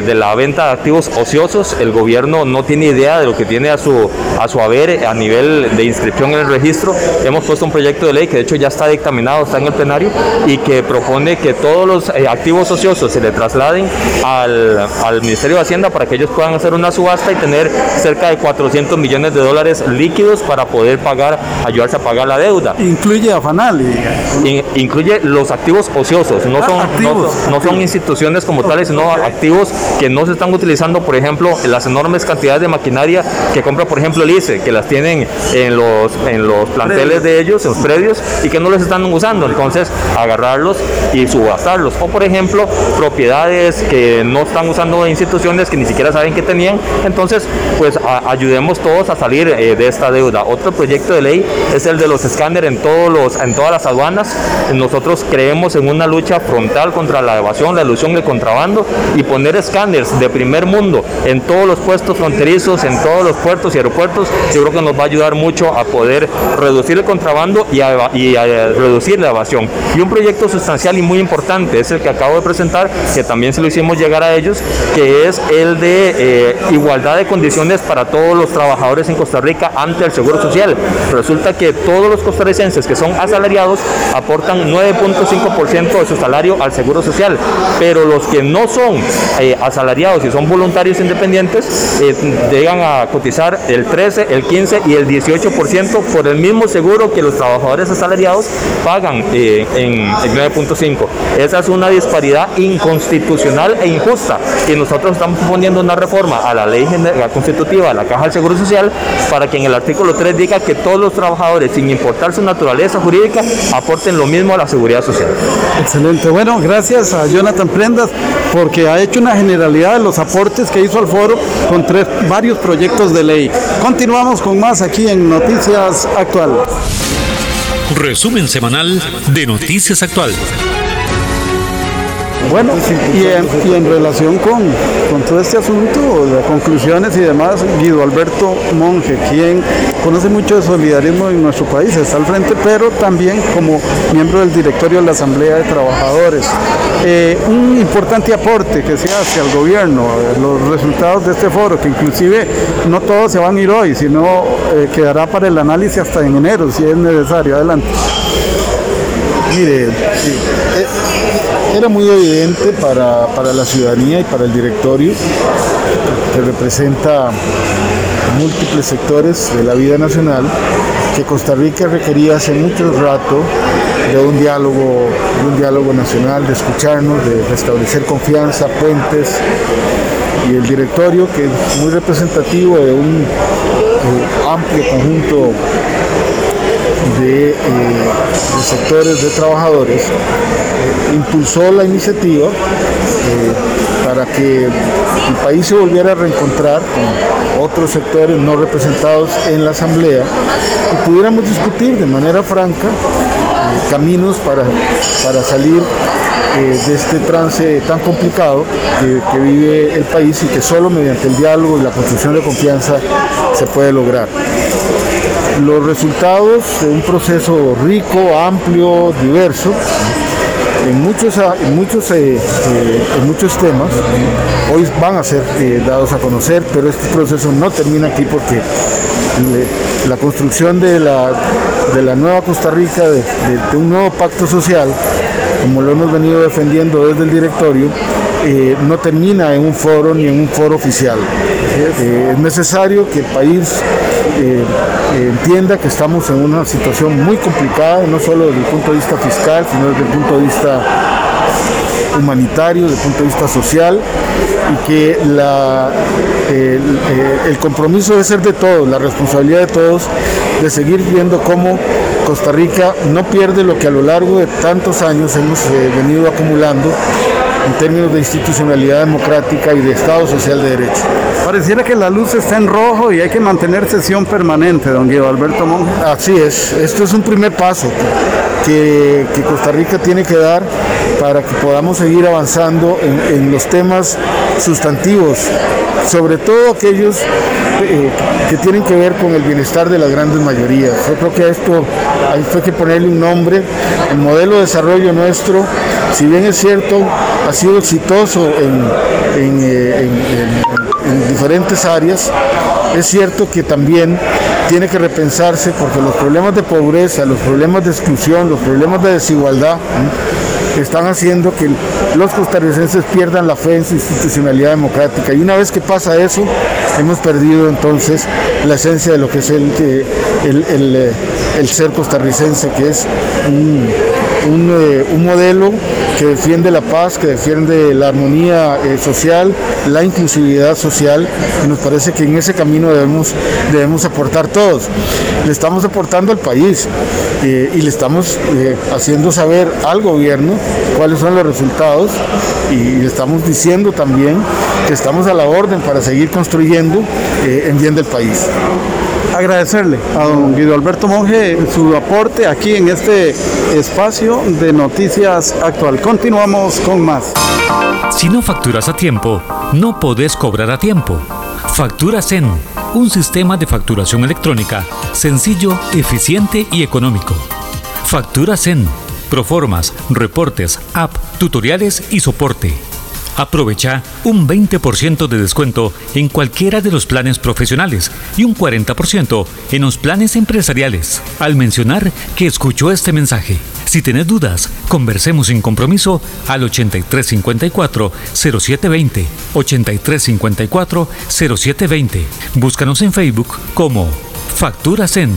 de la venta de activos ociosos. El gobierno no tiene idea de lo que tiene a su, a su haber a nivel de inscripción en el registro. Hemos puesto un proyecto de ley que de hecho ya está dictaminado, está en el plenario y que propone que todos los eh, activos ociosos se le trasladen al, al Ministerio de Hacienda para que ellos puedan hacer una subasta y tener cerca de 400 millones de dólares líquidos para poder pagar, ayudarse a pagar la deuda. Incluye a Fanal. In, incluye los activos ociosos, no son, activos, no, no, son instituciones como tales, sino activos que no se están utilizando, por ejemplo, las enormes cantidades de maquinaria que compra, por ejemplo, el ICE, que las tienen en los, en los planteles de ellos, en los predios, y que no los están usando. Entonces, agarrarlos y subastarlos. O, por ejemplo, propiedades que no están usando instituciones que ni siquiera saben que tenían entonces, pues ayudemos todos a salir eh, de esta deuda. Otro proyecto de ley es el de los escáneres en, todos los, en todas las aduanas. Nosotros creemos en una lucha frontal contra la evasión, la ilusión, el contrabando y poner escáneres de primer mundo en todos los puestos fronterizos, en todos los puertos y aeropuertos. Yo creo que nos va a ayudar mucho a poder reducir el contrabando y a, y a reducir la evasión. Y un proyecto sustancial y muy importante es el que acabo de presentar, que también se lo hicimos llegar a ellos, que es el de eh, igualdad igualdad de condiciones para todos los trabajadores en Costa Rica ante el Seguro Social. Resulta que todos los costarricenses que son asalariados aportan 9.5% de su salario al Seguro Social, pero los que no son eh, asalariados y son voluntarios independientes eh, llegan a cotizar el 13, el 15 y el 18% por el mismo seguro que los trabajadores asalariados pagan eh, en el 9.5. Esa es una disparidad inconstitucional e injusta y nosotros estamos poniendo una reforma a la ley la constitutiva de la Caja del Seguro Social para que en el artículo 3 diga que todos los trabajadores, sin importar su naturaleza jurídica, aporten lo mismo a la seguridad social. Excelente. Bueno, gracias a Jonathan Prendas porque ha hecho una generalidad de los aportes que hizo al foro con tres, varios proyectos de ley. Continuamos con más aquí en Noticias Actual. resumen semanal de Noticias Actual. Bueno, y en, relación con, con, todo este asunto, de conclusiones y demás, Guido Alberto Monge, quien conoce mucho de solidarismo en nuestro país, está al frente, pero también como miembro del directorio de la Asamblea de Trabajadores. Eh, un importante aporte que se hace al gobierno, los resultados de este foro, que inclusive no todos se van a ir hoy, sino eh, quedará para el análisis hasta en enero, si es necesario. Adelante. Mire, eh, era muy evidente para, la ciudadanía y para el directorio que representa múltiples sectores de la vida nacional que Costa Rica requería hace mucho rato de un diálogo, de un diálogo nacional, de escucharnos, de restablecer confianza, puentes. Y el directorio que es muy representativo de un eh, amplio conjunto de, eh, sectores de trabajadores, eh, impulsó la iniciativa eh, para que el país se volviera a reencontrar con otros sectores no representados en la Asamblea y pudiéramos discutir de manera franca caminos para, para salir de este trance tan complicado que, vive el país y que solo mediante el diálogo y la construcción de confianza se puede lograr los resultados de un proceso rico, amplio, diverso, en muchos, en muchos, eh, eh, en muchos temas, hoy van a ser eh, dados a conocer, pero este proceso no termina aquí porque la construcción de la, de la nueva Costa Rica, de, un nuevo pacto social, como lo hemos venido defendiendo desde el directorio, no termina en un foro ni en un foro oficial. es necesario que el país eh, entienda que estamos en una situación muy complicada, no solo desde el punto de vista fiscal, sino desde el punto de vista humanitario, desde el punto de vista social, y que eh, el, compromiso debe ser de todos, la responsabilidad de todos, de seguir viendo cómo Costa Rica no pierde lo que a lo largo de tantos años hemos eh, venido acumulando en términos de institucionalidad democrática y de Estado social de derecho. Pareciera que la luz está en rojo y hay que mantener sesión permanente, don Guido Alberto Monge. Así es, esto es un primer paso que, Costa Rica tiene que dar para que podamos seguir avanzando en, los temas sustantivos, sobre todo aquellos eh, que tienen que ver con el bienestar de las grandes mayorías. Yo creo que a esto hay que ponerle un nombre. El modelo de desarrollo nuestro, si bien es cierto, ha sido exitoso en, eh, diferentes áreas, es cierto que también tiene que repensarse porque los problemas de pobreza, los problemas de exclusión, los problemas de desigualdad están haciendo que los costarricenses pierdan la fe en su institucionalidad democrática. Y una vez que pasa eso, hemos perdido entonces la esencia de lo que es el, el, el ser costarricense, que es un eh, un, modelo que defiende la paz, que defiende la armonía eh, social, la inclusividad social, y nos parece que en ese camino debemos, debemos aportar todos. Le estamos aportando al país eh, y le estamos haciendo saber al gobierno cuáles son los resultados y le estamos diciendo también que estamos a la orden para seguir construyendo en bien del país agradecerle a don Guido Alberto Monge su aporte aquí en este espacio de Noticias Actual. Continuamos con más. Si no facturas a tiempo, no podés cobrar a tiempo. Factura en un sistema de facturación electrónica sencillo, eficiente y económico. Factura en proformas, reportes, app, tutoriales y soporte. Aprovecha un 20% de descuento en cualquiera de los planes profesionales y un 40% en los planes empresariales al mencionar que escuchó este mensaje. Si tienes dudas, conversemos sin compromiso al 8354-0720. 8354-0720. Búscanos en Facebook como Factura Zen.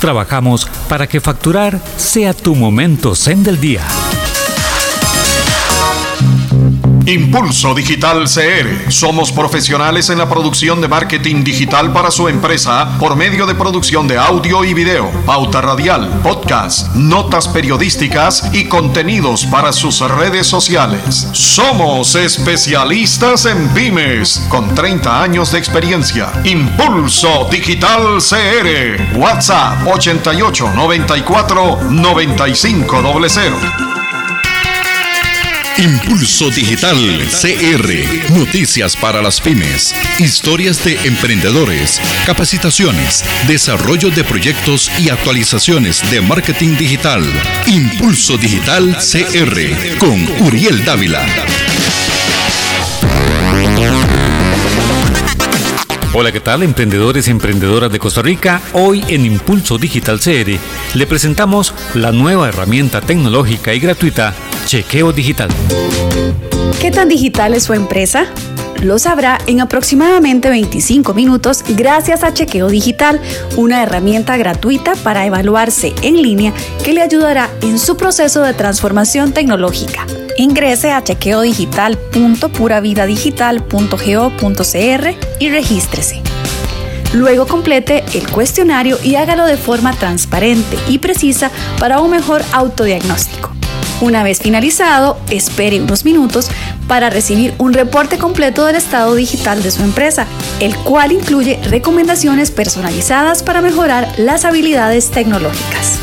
Trabajamos para que facturar sea tu momento Zen del día. Impulso Digital CR. Somos profesionales en la producción de marketing digital para su empresa por medio de producción de audio y video, pauta radial, podcast, notas periodísticas y contenidos para sus redes sociales. Somos especialistas en pymes con 30 años de experiencia. Impulso Digital CR. WhatsApp 88 94 95 00. Impulso Digital CR. Noticias para las pymes. Historias de emprendedores. Capacitaciones. Desarrollo de proyectos y actualizaciones de marketing digital. Impulso Digital CR. Con Uriel Dávila. Hola, ¿qué tal emprendedores y emprendedoras de Costa Rica? Hoy en Impulso Digital CR le presentamos la nueva herramienta tecnológica y gratuita Chequeo Digital. ¿Qué tan digital es su empresa? Lo sabrá en aproximadamente 25 minutos gracias a Chequeo Digital, una herramienta gratuita para evaluarse en línea que le ayudará en su proceso de transformación tecnológica. Ingrese a chequeodigital.puravidadigital.go.cr y regístrese. Luego complete el cuestionario y hágalo de forma transparente y precisa para un mejor autodiagnóstico. Una vez finalizado, espere unos minutos para recibir un reporte completo del estado digital de su empresa, el cual incluye recomendaciones personalizadas para mejorar las habilidades tecnológicas.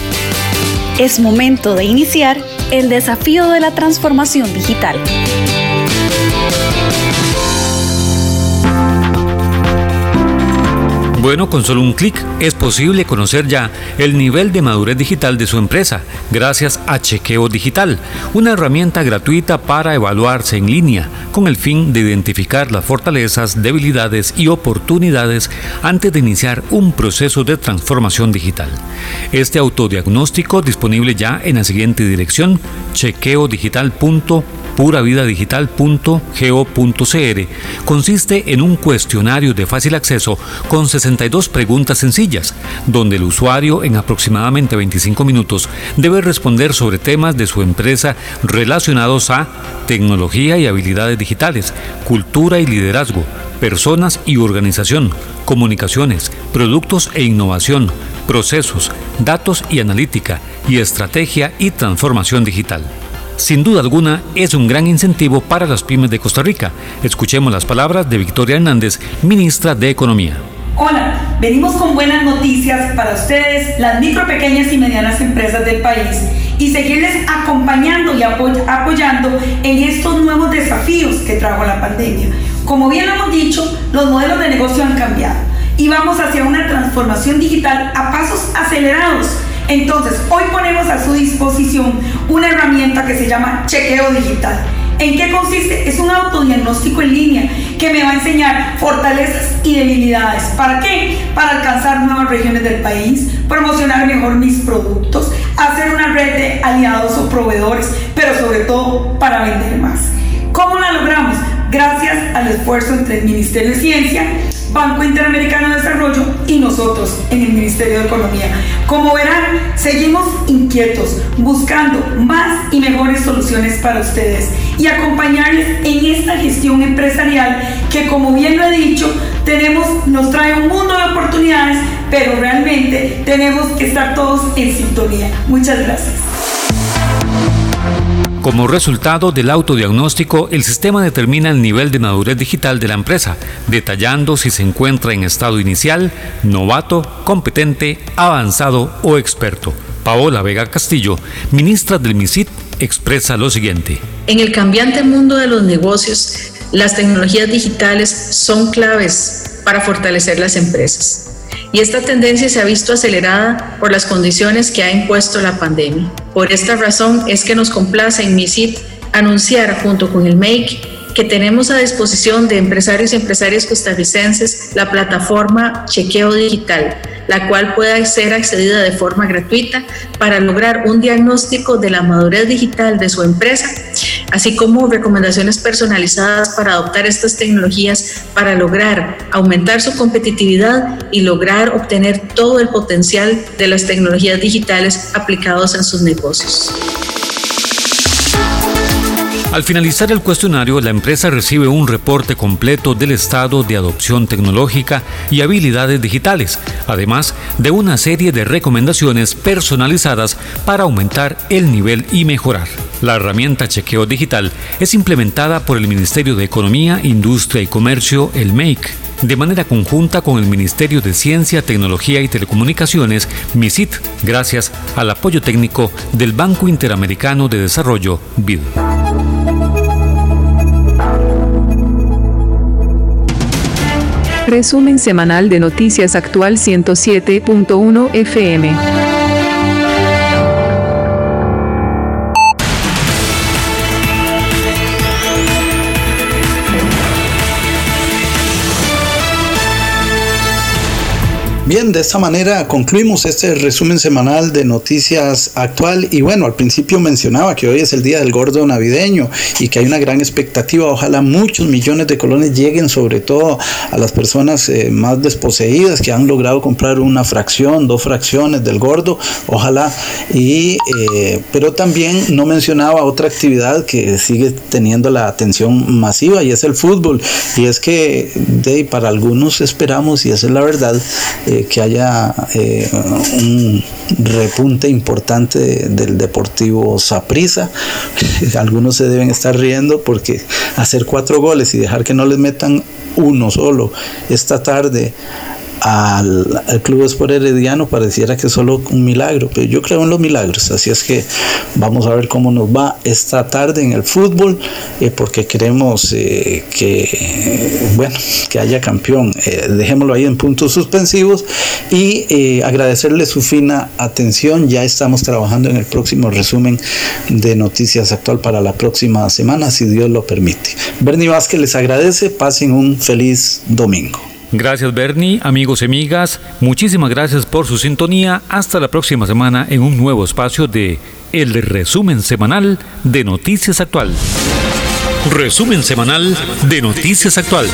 Es momento de iniciar el desafío de la transformación digital. Bueno, con solo un clic es posible conocer ya el nivel de madurez digital de su empresa gracias a Chequeo Digital, una herramienta gratuita para evaluarse en línea con el fin de identificar las fortalezas, debilidades y oportunidades antes de iniciar un proceso de transformación digital. Este autodiagnóstico disponible ya en la siguiente dirección chequeodigital.com puravidadigital.go.cr consiste en un cuestionario de fácil acceso con 62 preguntas sencillas, donde el usuario en aproximadamente 25 minutos debe responder sobre temas de su empresa relacionados a tecnología y habilidades digitales, cultura y liderazgo, personas y organización, comunicaciones, productos e innovación, procesos, datos y analítica, y estrategia y transformación digital sin duda alguna es un gran incentivo para las pymes de Costa Rica. Escuchemos las palabras de Victoria Hernández, ministra de Economía. Hola, venimos con buenas noticias para ustedes, las micro, pequeñas y medianas empresas del país, y seguirles acompañando y apoyando en estos nuevos desafíos que trajo la pandemia. Como bien hemos dicho, los modelos de negocio han cambiado y vamos hacia una transformación digital a pasos acelerados entonces, hoy ponemos a su disposición una herramienta que se llama chequeo digital. ¿En qué consiste? Es un autodiagnóstico en línea que me va a enseñar fortalezas y debilidades. ¿Para qué? Para alcanzar nuevas regiones del país, promocionar mejor mis productos, hacer una red de aliados o proveedores, pero sobre todo para vender más. ¿Cómo la logramos? Gracias al esfuerzo entre el Ministerio de Ciencia, Banco Interamericano de Desarrollo y nosotros en el Ministerio de Economía. Como verán, seguimos inquietos, buscando más y mejores soluciones para ustedes y acompañarles en esta gestión empresarial que, como bien lo he dicho, tenemos, nos trae un mundo de oportunidades, pero realmente tenemos que estar todos en sintonía. Muchas gracias. Como resultado del autodiagnóstico, el sistema determina el nivel de madurez digital de la empresa, detallando si se encuentra en estado inicial, novato, competente, avanzado o experto. Paola Vega Castillo, ministra del MISIT, expresa lo siguiente. En el cambiante mundo de los negocios, las tecnologías digitales son claves para fortalecer las empresas y esta tendencia se ha visto acelerada por las condiciones que ha impuesto la pandemia. Por esta razón es que nos complace en MISIT anunciar junto con el MAKE que tenemos a disposición de empresarios y empresarias costarricenses la plataforma Chequeo Digital, la cual pueda ser accedida de forma gratuita para lograr un diagnóstico de la madurez digital de su empresa, así como recomendaciones personalizadas para adoptar estas tecnologías para lograr aumentar su competitividad y lograr obtener todo el potencial de las tecnologías digitales aplicados en sus negocios. Al finalizar el cuestionario, la empresa recibe un reporte completo del estado de adopción tecnológica y habilidades digitales, además de una serie de recomendaciones personalizadas para aumentar el nivel y mejorar. La herramienta Chequeo Digital es implementada por el Ministerio de Economía, Industria y Comercio, el MEIC, de manera conjunta con el Ministerio de Ciencia, Tecnología y Telecomunicaciones, MISIT, gracias al apoyo técnico del Banco Interamericano de Desarrollo, BID. Resumen semanal de Noticias Actual 107.1 FM. Bien, de esta manera concluimos este resumen semanal de noticias actual. Y bueno, al principio mencionaba que hoy es el día del gordo navideño y que hay una gran expectativa, ojalá muchos millones de colones lleguen sobre todo a las personas eh, más desposeídas que han logrado comprar una fracción, dos fracciones del gordo, ojalá. Y eh, pero también no mencionaba otra actividad que sigue teniendo la atención masiva y es el fútbol. Y es que de, para algunos esperamos y esa es la verdad eh, que haya eh, un repunte importante del Deportivo Saprissa. Algunos se deben estar riendo porque hacer cuatro goles y dejar que no les metan uno solo esta tarde al, Club Sport Herediano pareciera que es solo un milagro, pero yo creo en los milagros, así es que vamos a ver cómo nos va esta tarde en el fútbol, eh, porque queremos eh, que, bueno, que haya campeón. Eh, dejémoslo ahí en puntos suspensivos y agradecerle su fina atención. Ya estamos trabajando en el próximo resumen de Noticias Actual para la próxima semana, si Dios lo permite. Bernie Vázquez les agradece, pasen un feliz domingo. Gracias Bernie, amigos y amigas, muchísimas gracias por su sintonía. Hasta la próxima semana en un nuevo espacio de El Resumen Semanal de Noticias Actual. Resumen Semanal de Noticias Actual.